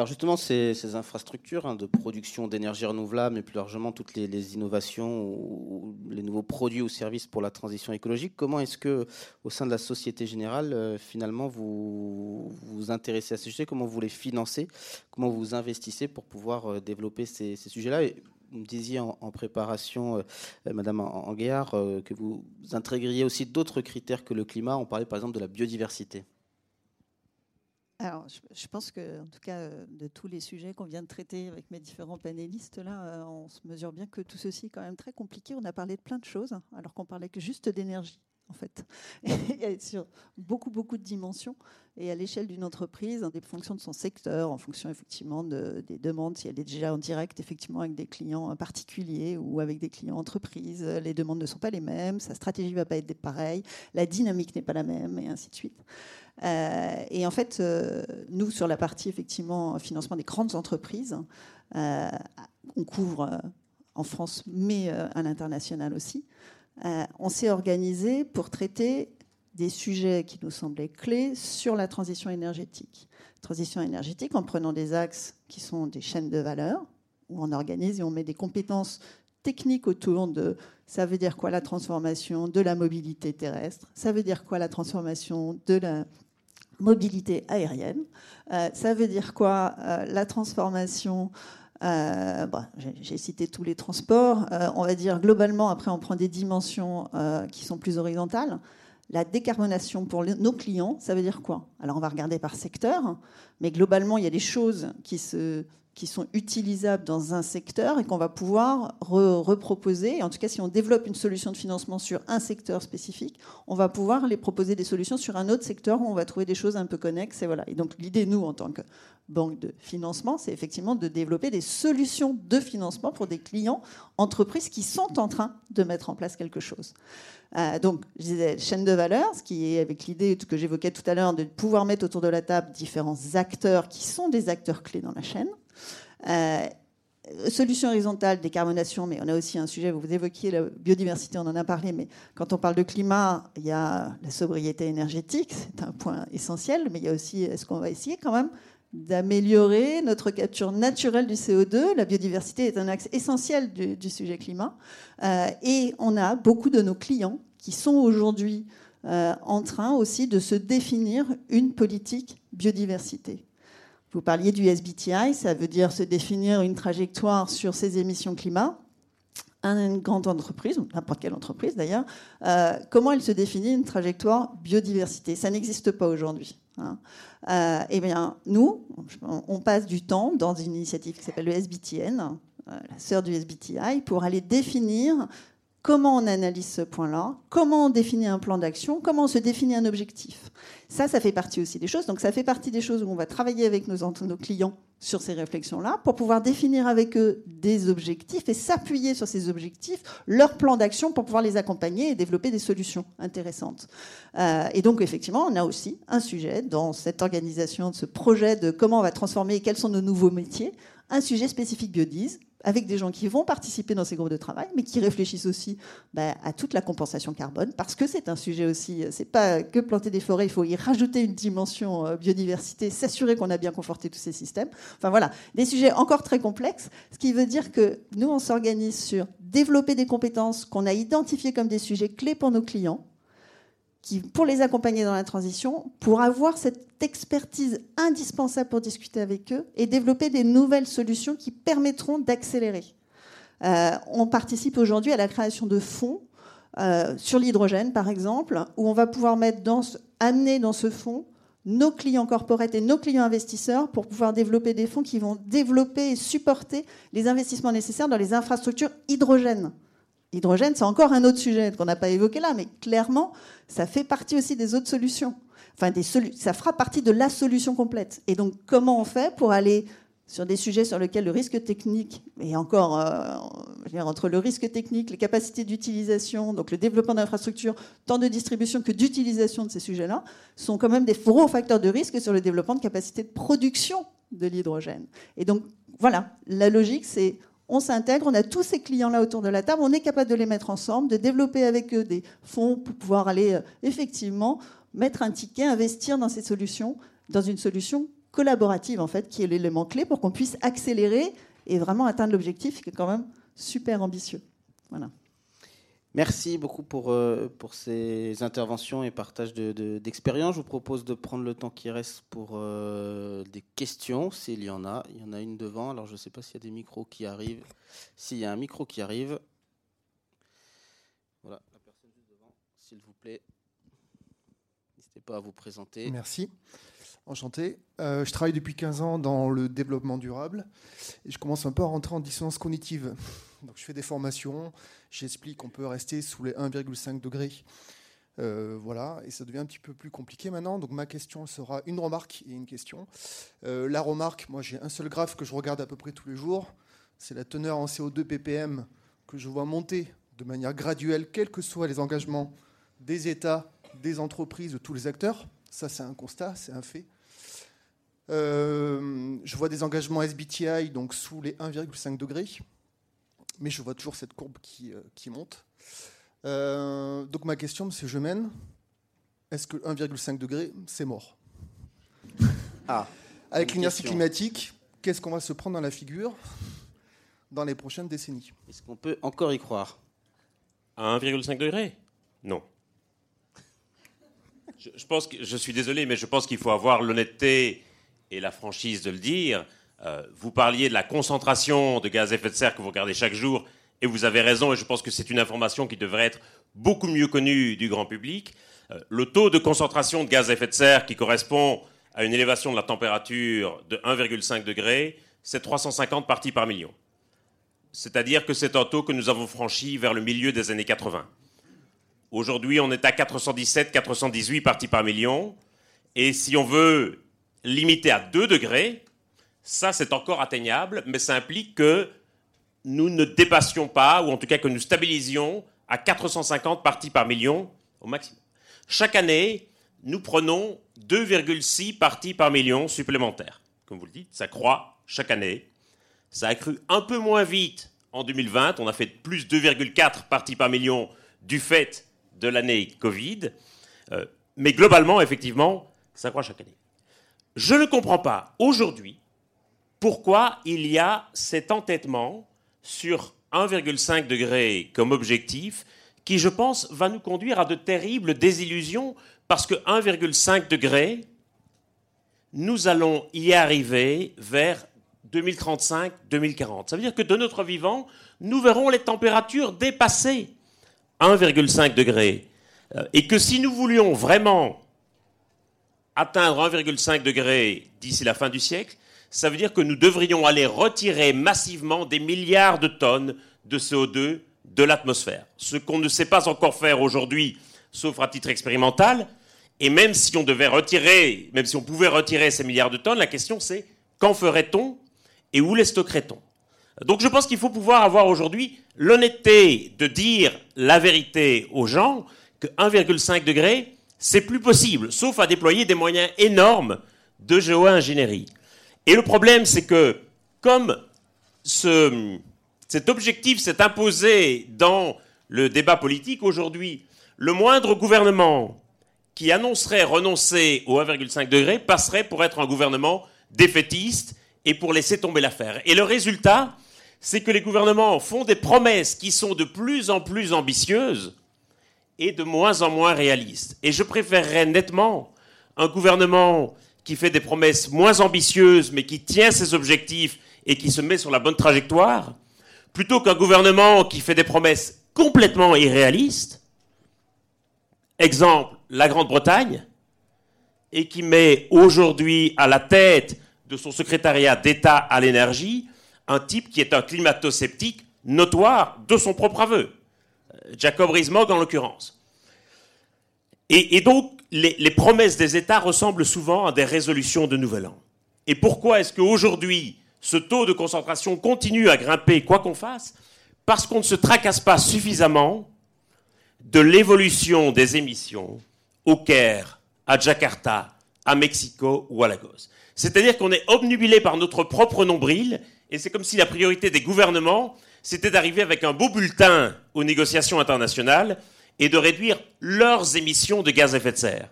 Alors justement, ces, infrastructures hein, de production d'énergie renouvelable, mais plus largement toutes les, innovations ou, les nouveaux produits ou services pour la transition écologique, comment est-ce que, au sein de la Société Générale, euh, finalement, vous vous intéressez à ces sujets? Comment vous les financez? Comment vous investissez pour pouvoir développer ces, sujets-là? Vous me disiez en, préparation, euh, euh, Madame Anguillard, euh, que vous intégriez aussi d'autres critères que le climat. On parlait par exemple de la biodiversité. Alors, je, pense que, en tout cas, de tous les sujets qu'on vient de traiter avec mes différents panélistes, là, on se mesure bien que tout ceci est quand même très compliqué. On a parlé de plein de choses, alors qu'on parlait que juste d'énergie en fait, *laughs* et sur beaucoup, beaucoup de dimensions. Et à l'échelle d'une entreprise, des fonctions de son secteur, en fonction effectivement de, des demandes, si elle est déjà en direct effectivement avec des clients particuliers ou avec des clients entreprises, les demandes ne sont pas les mêmes, sa stratégie ne va pas être pareille, la dynamique n'est pas la même, et ainsi de suite. Euh, et en fait, euh, nous, sur la partie effectivement financement des grandes entreprises, euh, on couvre en France, mais à l'international aussi. On s'est organisé pour traiter des sujets qui nous semblaient clés sur la transition énergétique. Transition énergétique en prenant des axes qui sont des chaînes de valeur, où on organise et on met des compétences techniques autour de ça veut dire quoi la transformation de la mobilité terrestre, ça veut dire quoi la transformation de la mobilité aérienne, euh, ça veut dire quoi euh, la transformation euh, j'ai cité tous les transports. On va dire globalement, après, on prend des dimensions qui sont plus horizontales. La décarbonation pour nos clients, ça veut dire quoi? Alors, on va regarder par secteur, mais globalement, il y a des choses qui se qui sont utilisables dans un secteur et qu'on va pouvoir reproposer. En tout cas, si on développe une solution de financement sur un secteur spécifique, on va pouvoir les proposer des solutions sur un autre secteur où on va trouver des choses un peu connexes. Et, voilà. et donc l'idée, nous, en tant que banque de financement, c'est effectivement de développer des solutions de financement pour des clients, entreprises qui sont en train de mettre en place quelque chose. Euh, donc, je disais chaîne de valeur, ce qui est avec l'idée que j'évoquais tout à l'heure de pouvoir mettre autour de la table différents acteurs qui sont des acteurs clés dans la chaîne. Euh, solution horizontale, décarbonation, mais on a aussi un sujet, vous évoquiez la biodiversité, on en a parlé, mais quand on parle de climat, il y a la sobriété énergétique, c'est un point essentiel, mais il y a aussi, est-ce qu'on va essayer quand même d'améliorer notre capture naturelle du CO2. La biodiversité est un axe essentiel du, sujet climat. Euh, et on a beaucoup de nos clients qui sont aujourd'hui euh, en train aussi de se définir une politique biodiversité. Vous parliez du SBTI, ça veut dire se définir une trajectoire sur ses émissions climat. Une grande entreprise, n'importe quelle entreprise d'ailleurs, euh, comment elle se définit une trajectoire biodiversité? Ça n'existe pas aujourd'hui. Hein. Euh, eh bien, nous, on passe du temps dans une initiative qui s'appelle le SBTN, euh, la sœur du SBTI, pour aller définir comment on analyse ce point-là, comment on définit un plan d'action, comment on se définit un objectif. Ça, ça fait partie aussi des choses. Donc ça fait partie des choses où on va travailler avec nos, clients sur ces réflexions-là pour pouvoir définir avec eux des objectifs et s'appuyer sur ces objectifs, leur plan d'action pour pouvoir les accompagner et développer des solutions intéressantes. Euh, et donc effectivement, on a aussi un sujet dans cette organisation, de ce projet de comment on va transformer et quels sont nos nouveaux métiers, un sujet spécifique biodies avec des gens qui vont participer dans ces groupes de travail, mais qui réfléchissent aussi bah, à toute la compensation carbone, parce que c'est un sujet aussi, euh, c'est pas que planter des forêts, il faut y rajouter une dimension euh, biodiversité, s'assurer qu'on a bien conforté tous ces systèmes. Enfin voilà, des sujets encore très complexes, ce qui veut dire que nous, on s'organise sur développer des compétences qu'on a identifiées comme des sujets clés pour nos clients, pour les accompagner dans la transition, pour avoir cette expertise indispensable pour discuter avec eux et développer des nouvelles solutions qui permettront d'accélérer. Euh, on participe aujourd'hui à la création de fonds euh, sur l'hydrogène, par exemple, où on va pouvoir mettre amener dans ce fonds nos clients corporate et nos clients investisseurs pour pouvoir développer des fonds qui vont développer et supporter les investissements nécessaires dans les infrastructures hydrogènes. Hydrogène, c'est encore un autre sujet qu'on n'a pas évoqué là, mais clairement, ça fait partie aussi des autres solutions. Enfin, ça fera partie de la solution complète. Et donc, comment on fait pour aller sur des sujets sur lesquels le risque technique, et encore, euh, entre le risque technique, les capacités d'utilisation, donc le développement d'infrastructures, tant de distribution que d'utilisation de ces sujets-là, sont quand même des gros facteurs de risque sur le développement de capacités de production de l'hydrogène. Et donc, voilà, la logique, c'est on s'intègre, on a tous ces clients-là autour de la table, on est capable de les mettre ensemble, de développer avec eux des fonds pour pouvoir aller euh, effectivement mettre un ticket, investir dans ces solutions, dans une solution collaborative en fait, qui est l'élément clé pour qu'on puisse accélérer et vraiment atteindre l'objectif qui est quand même super ambitieux. Voilà. Merci beaucoup pour, euh, pour ces interventions et partage d'expérience. Je vous propose de prendre le temps qui reste pour euh, des questions, s'il y en a. Il y en a une devant, alors je ne sais pas s'il y a des micros qui arrivent. S'il y a un micro qui arrive. Voilà, la personne devant, s'il vous plaît. N'hésitez pas à vous présenter. Merci. Enchanté. Euh, je travaille depuis 15 ans dans le développement durable et je commence un peu à rentrer en dissonance cognitive. *laughs* Donc je fais des formations, j'explique qu'on peut rester sous les 1,5 degrés. Euh, voilà, et ça devient un petit peu plus compliqué maintenant. Donc ma question sera une remarque et une question. Euh, la remarque, moi j'ai un seul graphe que je regarde à peu près tous les jours. C'est la teneur en CO2 ppm que je vois monter de manière graduelle, quels que soient les engagements des États, des entreprises, de tous les acteurs. Ça c'est un constat, c'est un fait. Euh, je vois des engagements SBTI donc sous les 1,5 degrés mais je vois toujours cette courbe qui, euh, qui monte. Euh, donc ma question, M. Gemène, est-ce que 1,5 degré, c'est mort? Ah, *laughs* Avec l'inertie climatique, qu'est-ce qu'on va se prendre dans la figure dans les prochaines décennies? Est-ce qu'on peut encore y croire? À 1,5 degré Non. Je, je, pense que, je suis désolé, mais je pense qu'il faut avoir l'honnêteté et la franchise de le dire. Euh, vous parliez de la concentration de gaz à effet de serre que vous regardez chaque jour, et vous avez raison, et je pense que c'est une information qui devrait être beaucoup mieux connue du grand public. Euh, le taux de concentration de gaz à effet de serre qui correspond à une élévation de la température de 1,5 degré, c'est 350 parties par million. C'est-à-dire que c'est un taux que nous avons franchi vers le milieu des années 80. Aujourd'hui, on est à 417, 418 parties par million. Et si on veut limiter à 2 degrés, ça, c'est encore atteignable, mais ça implique que nous ne dépassions pas, ou en tout cas que nous stabilisions à 450 parties par million au maximum. Chaque année, nous prenons 2,6 parties par million supplémentaires. Comme vous le dites, ça croît chaque année. Ça a cru un peu moins vite en 2020. On a fait plus 2,4 parties par million du fait de l'année Covid. Euh, mais globalement, effectivement, ça croît chaque année. Je ne comprends pas aujourd'hui pourquoi il y a cet entêtement sur 1,5 degré comme objectif qui, je pense, va nous conduire à de terribles désillusions parce que 1,5 degré, nous allons y arriver vers 2035-2040. Ça veut dire que de notre vivant, nous verrons les températures dépasser 1,5 degré. Euh, et que si nous voulions vraiment atteindre 1,5 degré d'ici la fin du siècle, ça veut dire que nous devrions aller retirer massivement des milliards de tonnes de CO2 de l'atmosphère. Ce qu'on ne sait pas encore faire aujourd'hui, sauf à titre expérimental, et même si on devait retirer, même si on pouvait retirer ces milliards de tonnes, la question c'est qu'en ferait-on et où les stockerait-on? Donc je pense qu'il faut pouvoir avoir aujourd'hui l'honnêteté de dire la vérité aux gens que 1,5 degré, c'est plus possible, sauf à déployer des moyens énormes de géo-ingénierie. Et le problème, c'est que comme cet objectif s'est imposé dans le débat politique aujourd'hui, le moindre gouvernement qui annoncerait renoncer au 1,5 degré passerait pour être un gouvernement défaitiste et pour laisser tomber l'affaire. Et le résultat, c'est que les gouvernements font des promesses qui sont de plus en plus ambitieuses et de moins en moins réalistes. Et je préférerais nettement un gouvernement qui fait des promesses moins ambitieuses, mais qui tient ses objectifs et qui se met sur la bonne trajectoire, plutôt qu'un gouvernement qui fait des promesses complètement irréalistes. Exemple, la Grande-Bretagne, et qui met aujourd'hui à la tête de son secrétariat d'État à l'énergie un type qui est un climato-sceptique notoire de son propre aveu. Jacob Rees-Mogg en l'occurrence. Et, donc, les, promesses des États ressemblent souvent à des résolutions de Nouvel An. Et pourquoi est-ce qu'aujourd'hui, ce taux de concentration continue à grimper, quoi qu'on fasse? Parce qu'on ne se tracasse pas suffisamment de l'évolution des émissions au Caire, à Jakarta, à Mexico ou à Lagos. C'est-à-dire qu'on est obnubilé par notre propre nombril, et c'est comme si la priorité des gouvernements, c'était d'arriver avec un beau bulletin aux négociations internationales et de réduire leurs émissions de gaz à effet de serre.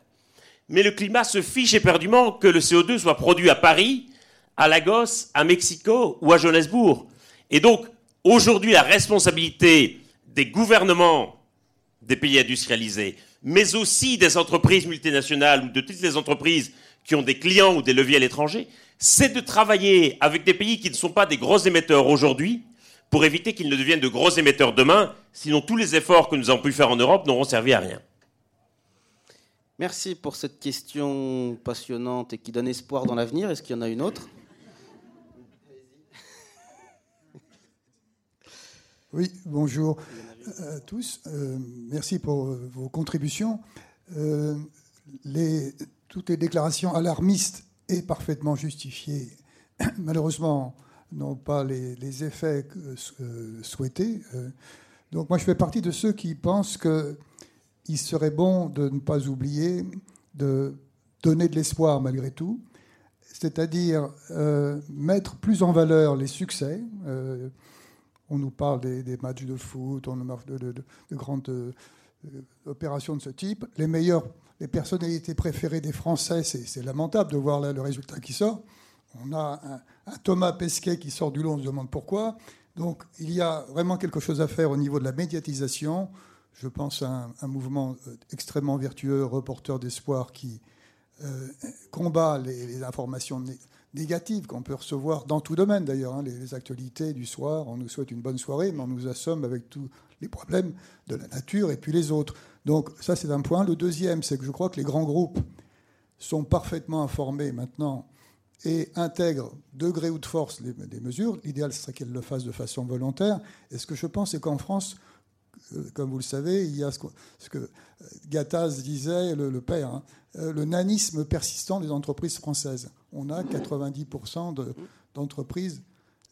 Mais le climat se fiche éperdument que le CO2 soit produit à Paris, à Lagos, à Mexico ou à Johannesburg. Et donc, aujourd'hui, la responsabilité des gouvernements des pays industrialisés, mais aussi des entreprises multinationales ou de toutes les entreprises qui ont des clients ou des leviers à l'étranger, c'est de travailler avec des pays qui ne sont pas des gros émetteurs aujourd'hui pour éviter qu'ils ne deviennent de gros émetteurs demain, sinon tous les efforts que nous avons pu faire en Europe n'auront servi à rien. Merci pour cette question passionnante et qui donne espoir dans l'avenir. Est-ce qu'il y en a une autre? Oui, bonjour à euh, tous. Euh, merci pour vos contributions. Euh, les, toutes les déclarations alarmistes et parfaitement justifiées, *clears throat* malheureusement, n'ont pas les, effets souhaités. donc moi, je fais partie de ceux qui pensent qu'il serait bon de ne pas oublier de donner de l'espoir malgré tout, c'est-à-dire mettre plus en valeur les succès on nous parle des, matchs de foot, on nous parle de, grandes euh, opérations de ce type. Les meilleures, les personnalités préférées des Français, c'est lamentable de voir là le résultat qui sort. On a un, Thomas Pesquet qui sort du lot, on se demande pourquoi. Donc il y a vraiment quelque chose à faire au niveau de la médiatisation. Je pense à un, mouvement euh, extrêmement vertueux, reporter d'espoir, qui euh, combat les, les informations négatives qu'on peut recevoir dans tout domaine d'ailleurs. Hein, les, actualités du soir, on nous souhaite une bonne soirée, mais on nous assomme avec tous les problèmes de la nature et puis les autres. Donc ça c'est un point. Le deuxième, c'est que je crois que les grands groupes sont parfaitement informés maintenant et intègrent degré ou de force des mesures. L'idéal serait qu'elles le fassent de façon volontaire. Et ce que je pense, c'est qu'en France, euh, comme vous le savez, il y a ce que, Gattaz disait, le, père, hein, euh, le nanisme persistant des entreprises françaises. On a 90% d'entreprises,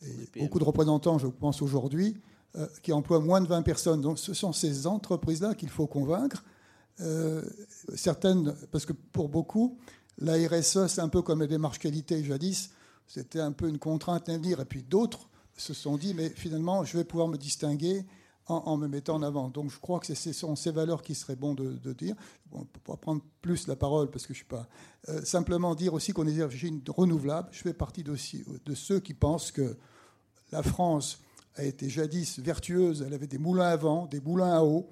et beaucoup de représentants, je pense aujourd'hui, euh, qui emploient moins de 20 personnes. Donc ce sont ces entreprises-là qu'il faut convaincre. Euh, certaines, parce que pour beaucoup, la RSE, c'est un peu comme la démarche qualité jadis, c'était un peu une contrainte à venir. Et puis d'autres se sont dit, mais finalement, je vais pouvoir me distinguer en, me mettant en avant. Donc je crois que ce sont ces valeurs qui seraient bon de, dire. on ne peut pas prendre plus la parole parce que je ne suis pas. Euh, simplement dire aussi qu'on est des origines renouvelables. Je fais partie de, de ceux qui pensent que la France a été jadis vertueuse. Elle avait des moulins à vent, des moulins à eau.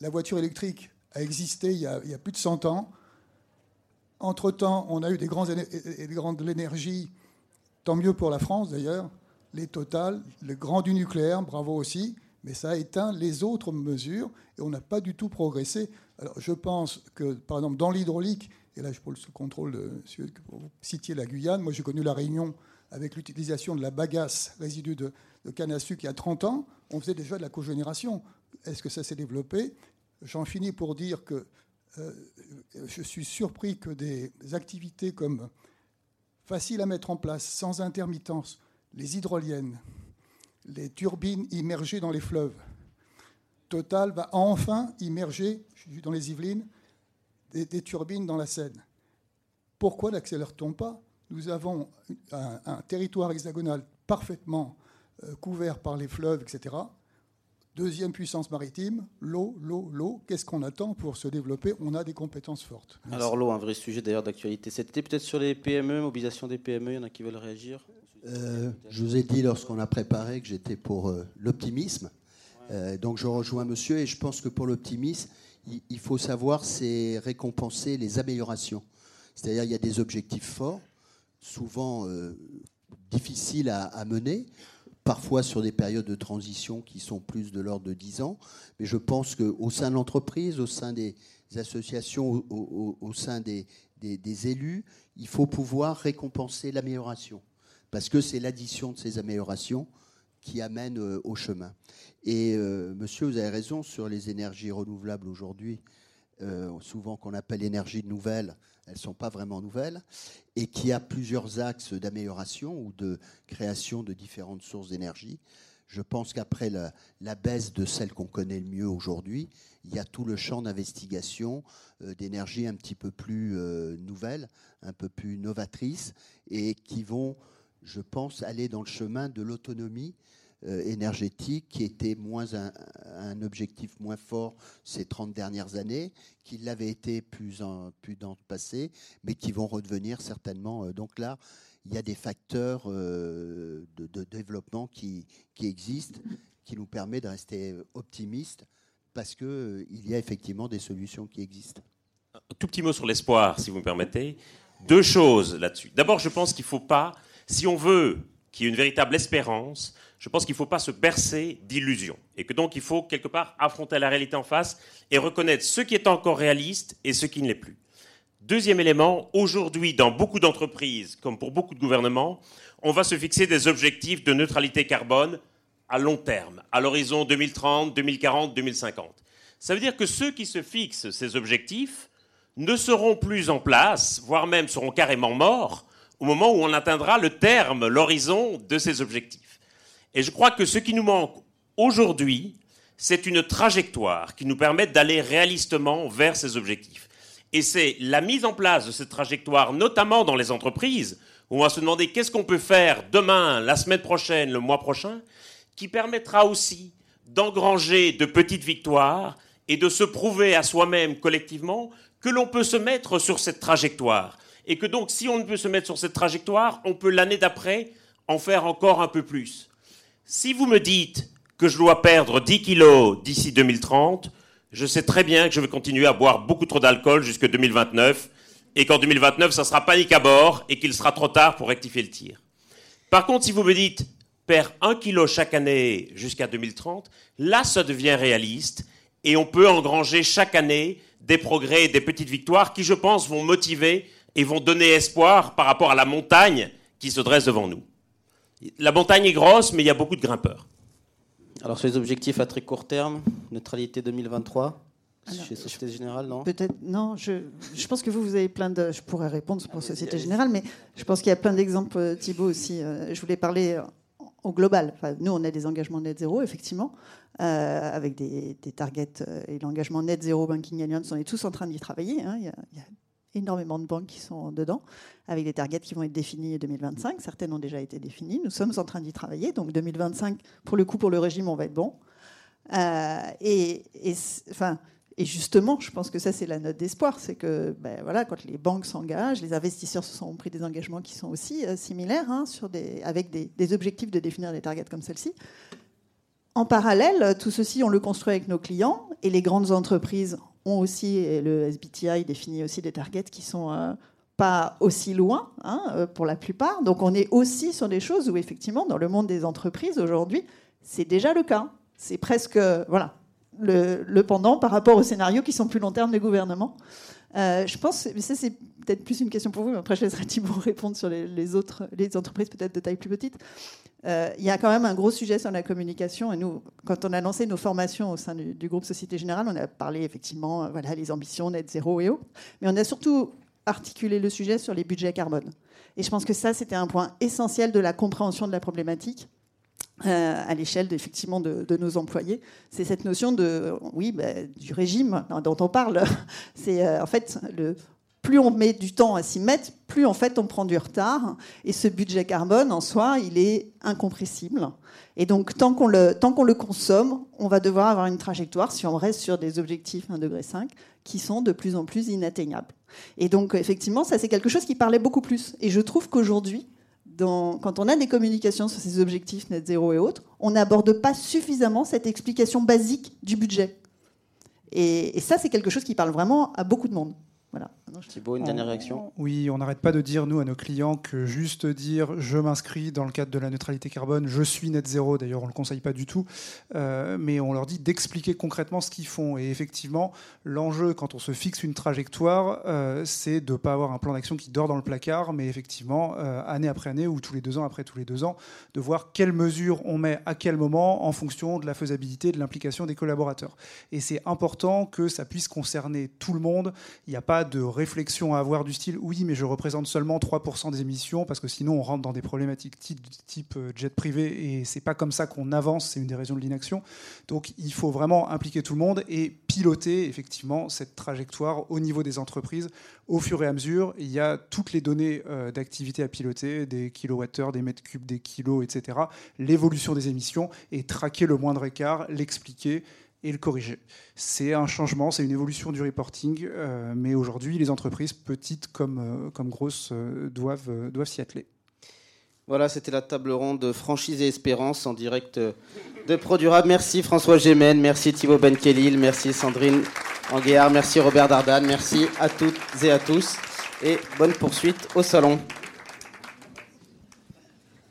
La voiture électrique a existé il y a, il y a plus de 100 ans. Entre-temps, on a eu des, grands, grands de l'énergie. Tant mieux pour la France d'ailleurs. Les Total, le grand du nucléaire, bravo aussi mais ça a éteint les autres mesures et on n'a pas du tout progressé. Alors je pense que, par exemple, dans l'hydraulique, et là je prends le contrôle de vous citiez la Guyane, moi j'ai connu la Réunion avec l'utilisation de la bagasse, résidu de, de canne à sucre il y a 30 ans, on faisait déjà de la cogénération. Est-ce que ça s'est développé? J'en finis pour dire que je suis surpris que des activités comme faciles à mettre en place, sans intermittence, les hydroliennes, les turbines immergées dans les fleuves, Total va enfin immerger, dans les Yvelines, des, turbines dans la Seine. Pourquoi n'accélère-t-on pas? Nous avons un, un, territoire hexagonal parfaitement euh, couvert par les fleuves, etc. Deuxième puissance maritime, l'eau, l'eau, l'eau. Qu'est-ce qu'on attend pour se développer? On a des compétences fortes. Merci. Alors l'eau, un vrai sujet d'ailleurs d'actualité. C'était peut-être sur les PME, mobilisation des PME, il y en a qui veulent réagir? Euh, Je vous ai dit lorsqu'on a préparé que j'étais pour euh, l'optimisme. Euh, donc je rejoins monsieur et je pense que pour l'optimisme, il, il, faut savoir c'est récompenser les améliorations. C'est-à-dire il y a des objectifs forts, souvent euh, difficiles à, à, mener, parfois sur des périodes de transition qui sont plus de l'ordre de 10 ans, mais je pense qu'au sein de l'entreprise, au sein des associations, au, sein des élus, il faut pouvoir récompenser l'amélioration, parce que c'est l'addition de ces améliorations qui amène euh, au chemin. Et euh, monsieur, vous avez raison sur les énergies renouvelables aujourd'hui, euh, souvent qu'on appelle énergie nouvelle, elles ne sont pas vraiment nouvelles, et qui a plusieurs axes d'amélioration ou de création de différentes sources d'énergie. Je pense qu'après la, baisse de celle qu'on connaît le mieux aujourd'hui, il y a tout le champ d'investigation euh, d'énergie un petit peu plus euh, nouvelle, un peu plus novatrice, et qui vont, je pense, aller dans le chemin de l'autonomie énergétique qui était moins un, objectif moins fort ces 30 dernières années, qui l'avait été plus, en, plus dans le passé, mais qui vont redevenir certainement. Euh, donc là, il y a des facteurs euh, de, développement qui, qui, existent, qui nous permettent de rester optimistes, parce qu'il euh, y a effectivement des solutions qui existent. Un tout petit mot sur l'espoir, si vous me permettez. Deux choses là-dessus. D'abord, je pense qu'il ne faut pas, si on veut qu'il y ait une véritable espérance, je pense qu'il ne faut pas se bercer d'illusions. Et que donc il faut quelque part affronter la réalité en face et reconnaître ce qui est encore réaliste et ce qui ne l'est plus. Deuxième élément, aujourd'hui, dans beaucoup d'entreprises, comme pour beaucoup de gouvernements, on va se fixer des objectifs de neutralité carbone à long terme, à l'horizon 2030, 2040, 2050. Ça veut dire que ceux qui se fixent ces objectifs ne seront plus en place, voire même seront carrément morts, au moment où on atteindra le terme, l'horizon de ces objectifs. Et je crois que ce qui nous manque aujourd'hui, c'est une trajectoire qui nous permette d'aller réalistement vers ces objectifs. Et c'est la mise en place de cette trajectoire, notamment dans les entreprises, où on va se demander qu'est-ce qu'on peut faire demain, la semaine prochaine, le mois prochain, qui permettra aussi d'engranger de petites victoires et de se prouver à soi-même collectivement que l'on peut se mettre sur cette trajectoire. Et que donc, si on ne peut se mettre sur cette trajectoire, on peut l'année d'après en faire encore un peu plus. Si vous me dites que je dois perdre 10 kilos d'ici 2030, je sais très bien que je vais continuer à boire beaucoup trop d'alcool jusqu'en 2029 et qu'en 2029, ça sera panique à bord et qu'il sera trop tard pour rectifier le tir. Par contre, si vous me dites perdre 1 kilo chaque année jusqu'à 2030, là, ça devient réaliste et on peut engranger chaque année des progrès et des petites victoires qui, je pense, vont motiver et vont donner espoir par rapport à la montagne qui se dresse devant nous. La montagne est grosse, mais il y a beaucoup de grimpeurs. Alors sur les objectifs à très court terme, neutralité 2023 alors, chez Société Générale, non? Peut-être, non. Je, je, pense que vous, vous avez plein de. Je pourrais répondre pour Société Générale, mais je pense qu'il y a plein d'exemples, euh, Thibault aussi. Euh, je voulais parler au global. Enfin, nous, on a des engagements net zéro, effectivement, euh, avec des, des targets et l'engagement net zéro Banking Alliance. On est tous en train d'y travailler. Hein. Il, y a, il y a énormément de banques qui sont dedans, avec des targets qui vont être définis en 2025. Certaines ont déjà été définies. Nous sommes en train d'y travailler. Donc 2025, pour le coup, pour le régime, on va être bon. Euh, et, enfin, et justement, je pense que ça, c'est la note d'espoir. C'est que ben, voilà, quand les banques s'engagent, les investisseurs se sont pris des engagements qui sont aussi euh, similaires, hein, sur des, avec des, des objectifs de définir des targets comme celle-ci. En parallèle, tout ceci, on le construit avec nos clients et les grandes entreprises ont aussi, et le SBTI définit aussi des targets qui sont euh, pas aussi loin hein, euh, pour la plupart. Donc on est aussi sur des choses où effectivement, dans le monde des entreprises aujourd'hui, c'est déjà le cas. C'est presque voilà le, le, pendant par rapport aux scénarios qui sont plus long terme des gouvernements. Je pense, mais ça c'est peut-être plus une question pour vous, mais après je laisserai Thibault *laughs* répondre sur les, autres, les entreprises peut-être de taille plus petite. il y a quand même un gros sujet sur la communication. Et nous, quand on a lancé nos formations au sein du, groupe Société Générale, on a parlé effectivement, voilà, les ambitions net zéro et autres. Mais on a surtout articulé le sujet sur les budgets carbone. Et je pense que ça, c'était un point essentiel de la compréhension de la problématique. Euh, à l'échelle effectivement de, nos employés, c'est cette notion de oui bah, du régime dont on parle. *laughs* C'est euh, en fait le plus on met du temps à s'y mettre, plus en fait on prend du retard. Et ce budget carbone en soi, il est incompressible. Et donc tant qu'on le, tant qu'on le consomme, on va devoir avoir une trajectoire si on reste sur des objectifs 1,5 degré qui sont de plus en plus inatteignables. Et donc effectivement, ça c'est quelque chose qui parlait beaucoup plus. Et je trouve qu'aujourd'hui, quand on a des communications sur ces objectifs net zéro et autres, on n'aborde pas suffisamment cette explication basique du budget. et ça, c'est quelque chose qui parle vraiment à beaucoup de monde. Voilà. Thibault, une dernière réaction? Oui, on n'arrête pas de dire, nous, à nos clients, que juste dire je m'inscris dans le cadre de la neutralité carbone, je suis net zéro, d'ailleurs, on ne le conseille pas du tout, euh, mais on leur dit d'expliquer concrètement ce qu'ils font. Et effectivement, l'enjeu, quand on se fixe une trajectoire, euh, c'est de ne pas avoir un plan d'action qui dort dans le placard, mais effectivement, euh, année après année ou tous les deux ans après tous les deux ans, de voir quelles mesures on met à quel moment en fonction de la faisabilité, de l'implication des collaborateurs. Et c'est important que ça puisse concerner tout le monde. Il n'y a pas de réflexion à avoir du style oui, mais je représente seulement 3% des émissions parce que sinon on rentre dans des problématiques type, type euh, jet privé et c'est pas comme ça qu'on avance, c'est une des raisons de l'inaction. Donc il faut vraiment impliquer tout le monde et piloter effectivement cette trajectoire au niveau des entreprises au fur et à mesure. Il y a toutes les données euh, d'activité à piloter, des kilowattheures, des mètres cubes, des kilos, etc. L'évolution des émissions et traquer le moindre écart, l'expliquer et le corriger. C'est un changement, c'est une évolution du reporting, euh, mais aujourd'hui, les entreprises, petites comme, euh, comme grosses, euh, doivent, doivent s'y atteler. Voilà, c'était la table ronde de franchise et espérance en direct de Produrable. Merci François Gémen, merci Thibaut Benkelil, merci Sandrine Anguéard, merci Robert Dardan, merci à toutes et à tous et bonne poursuite au salon.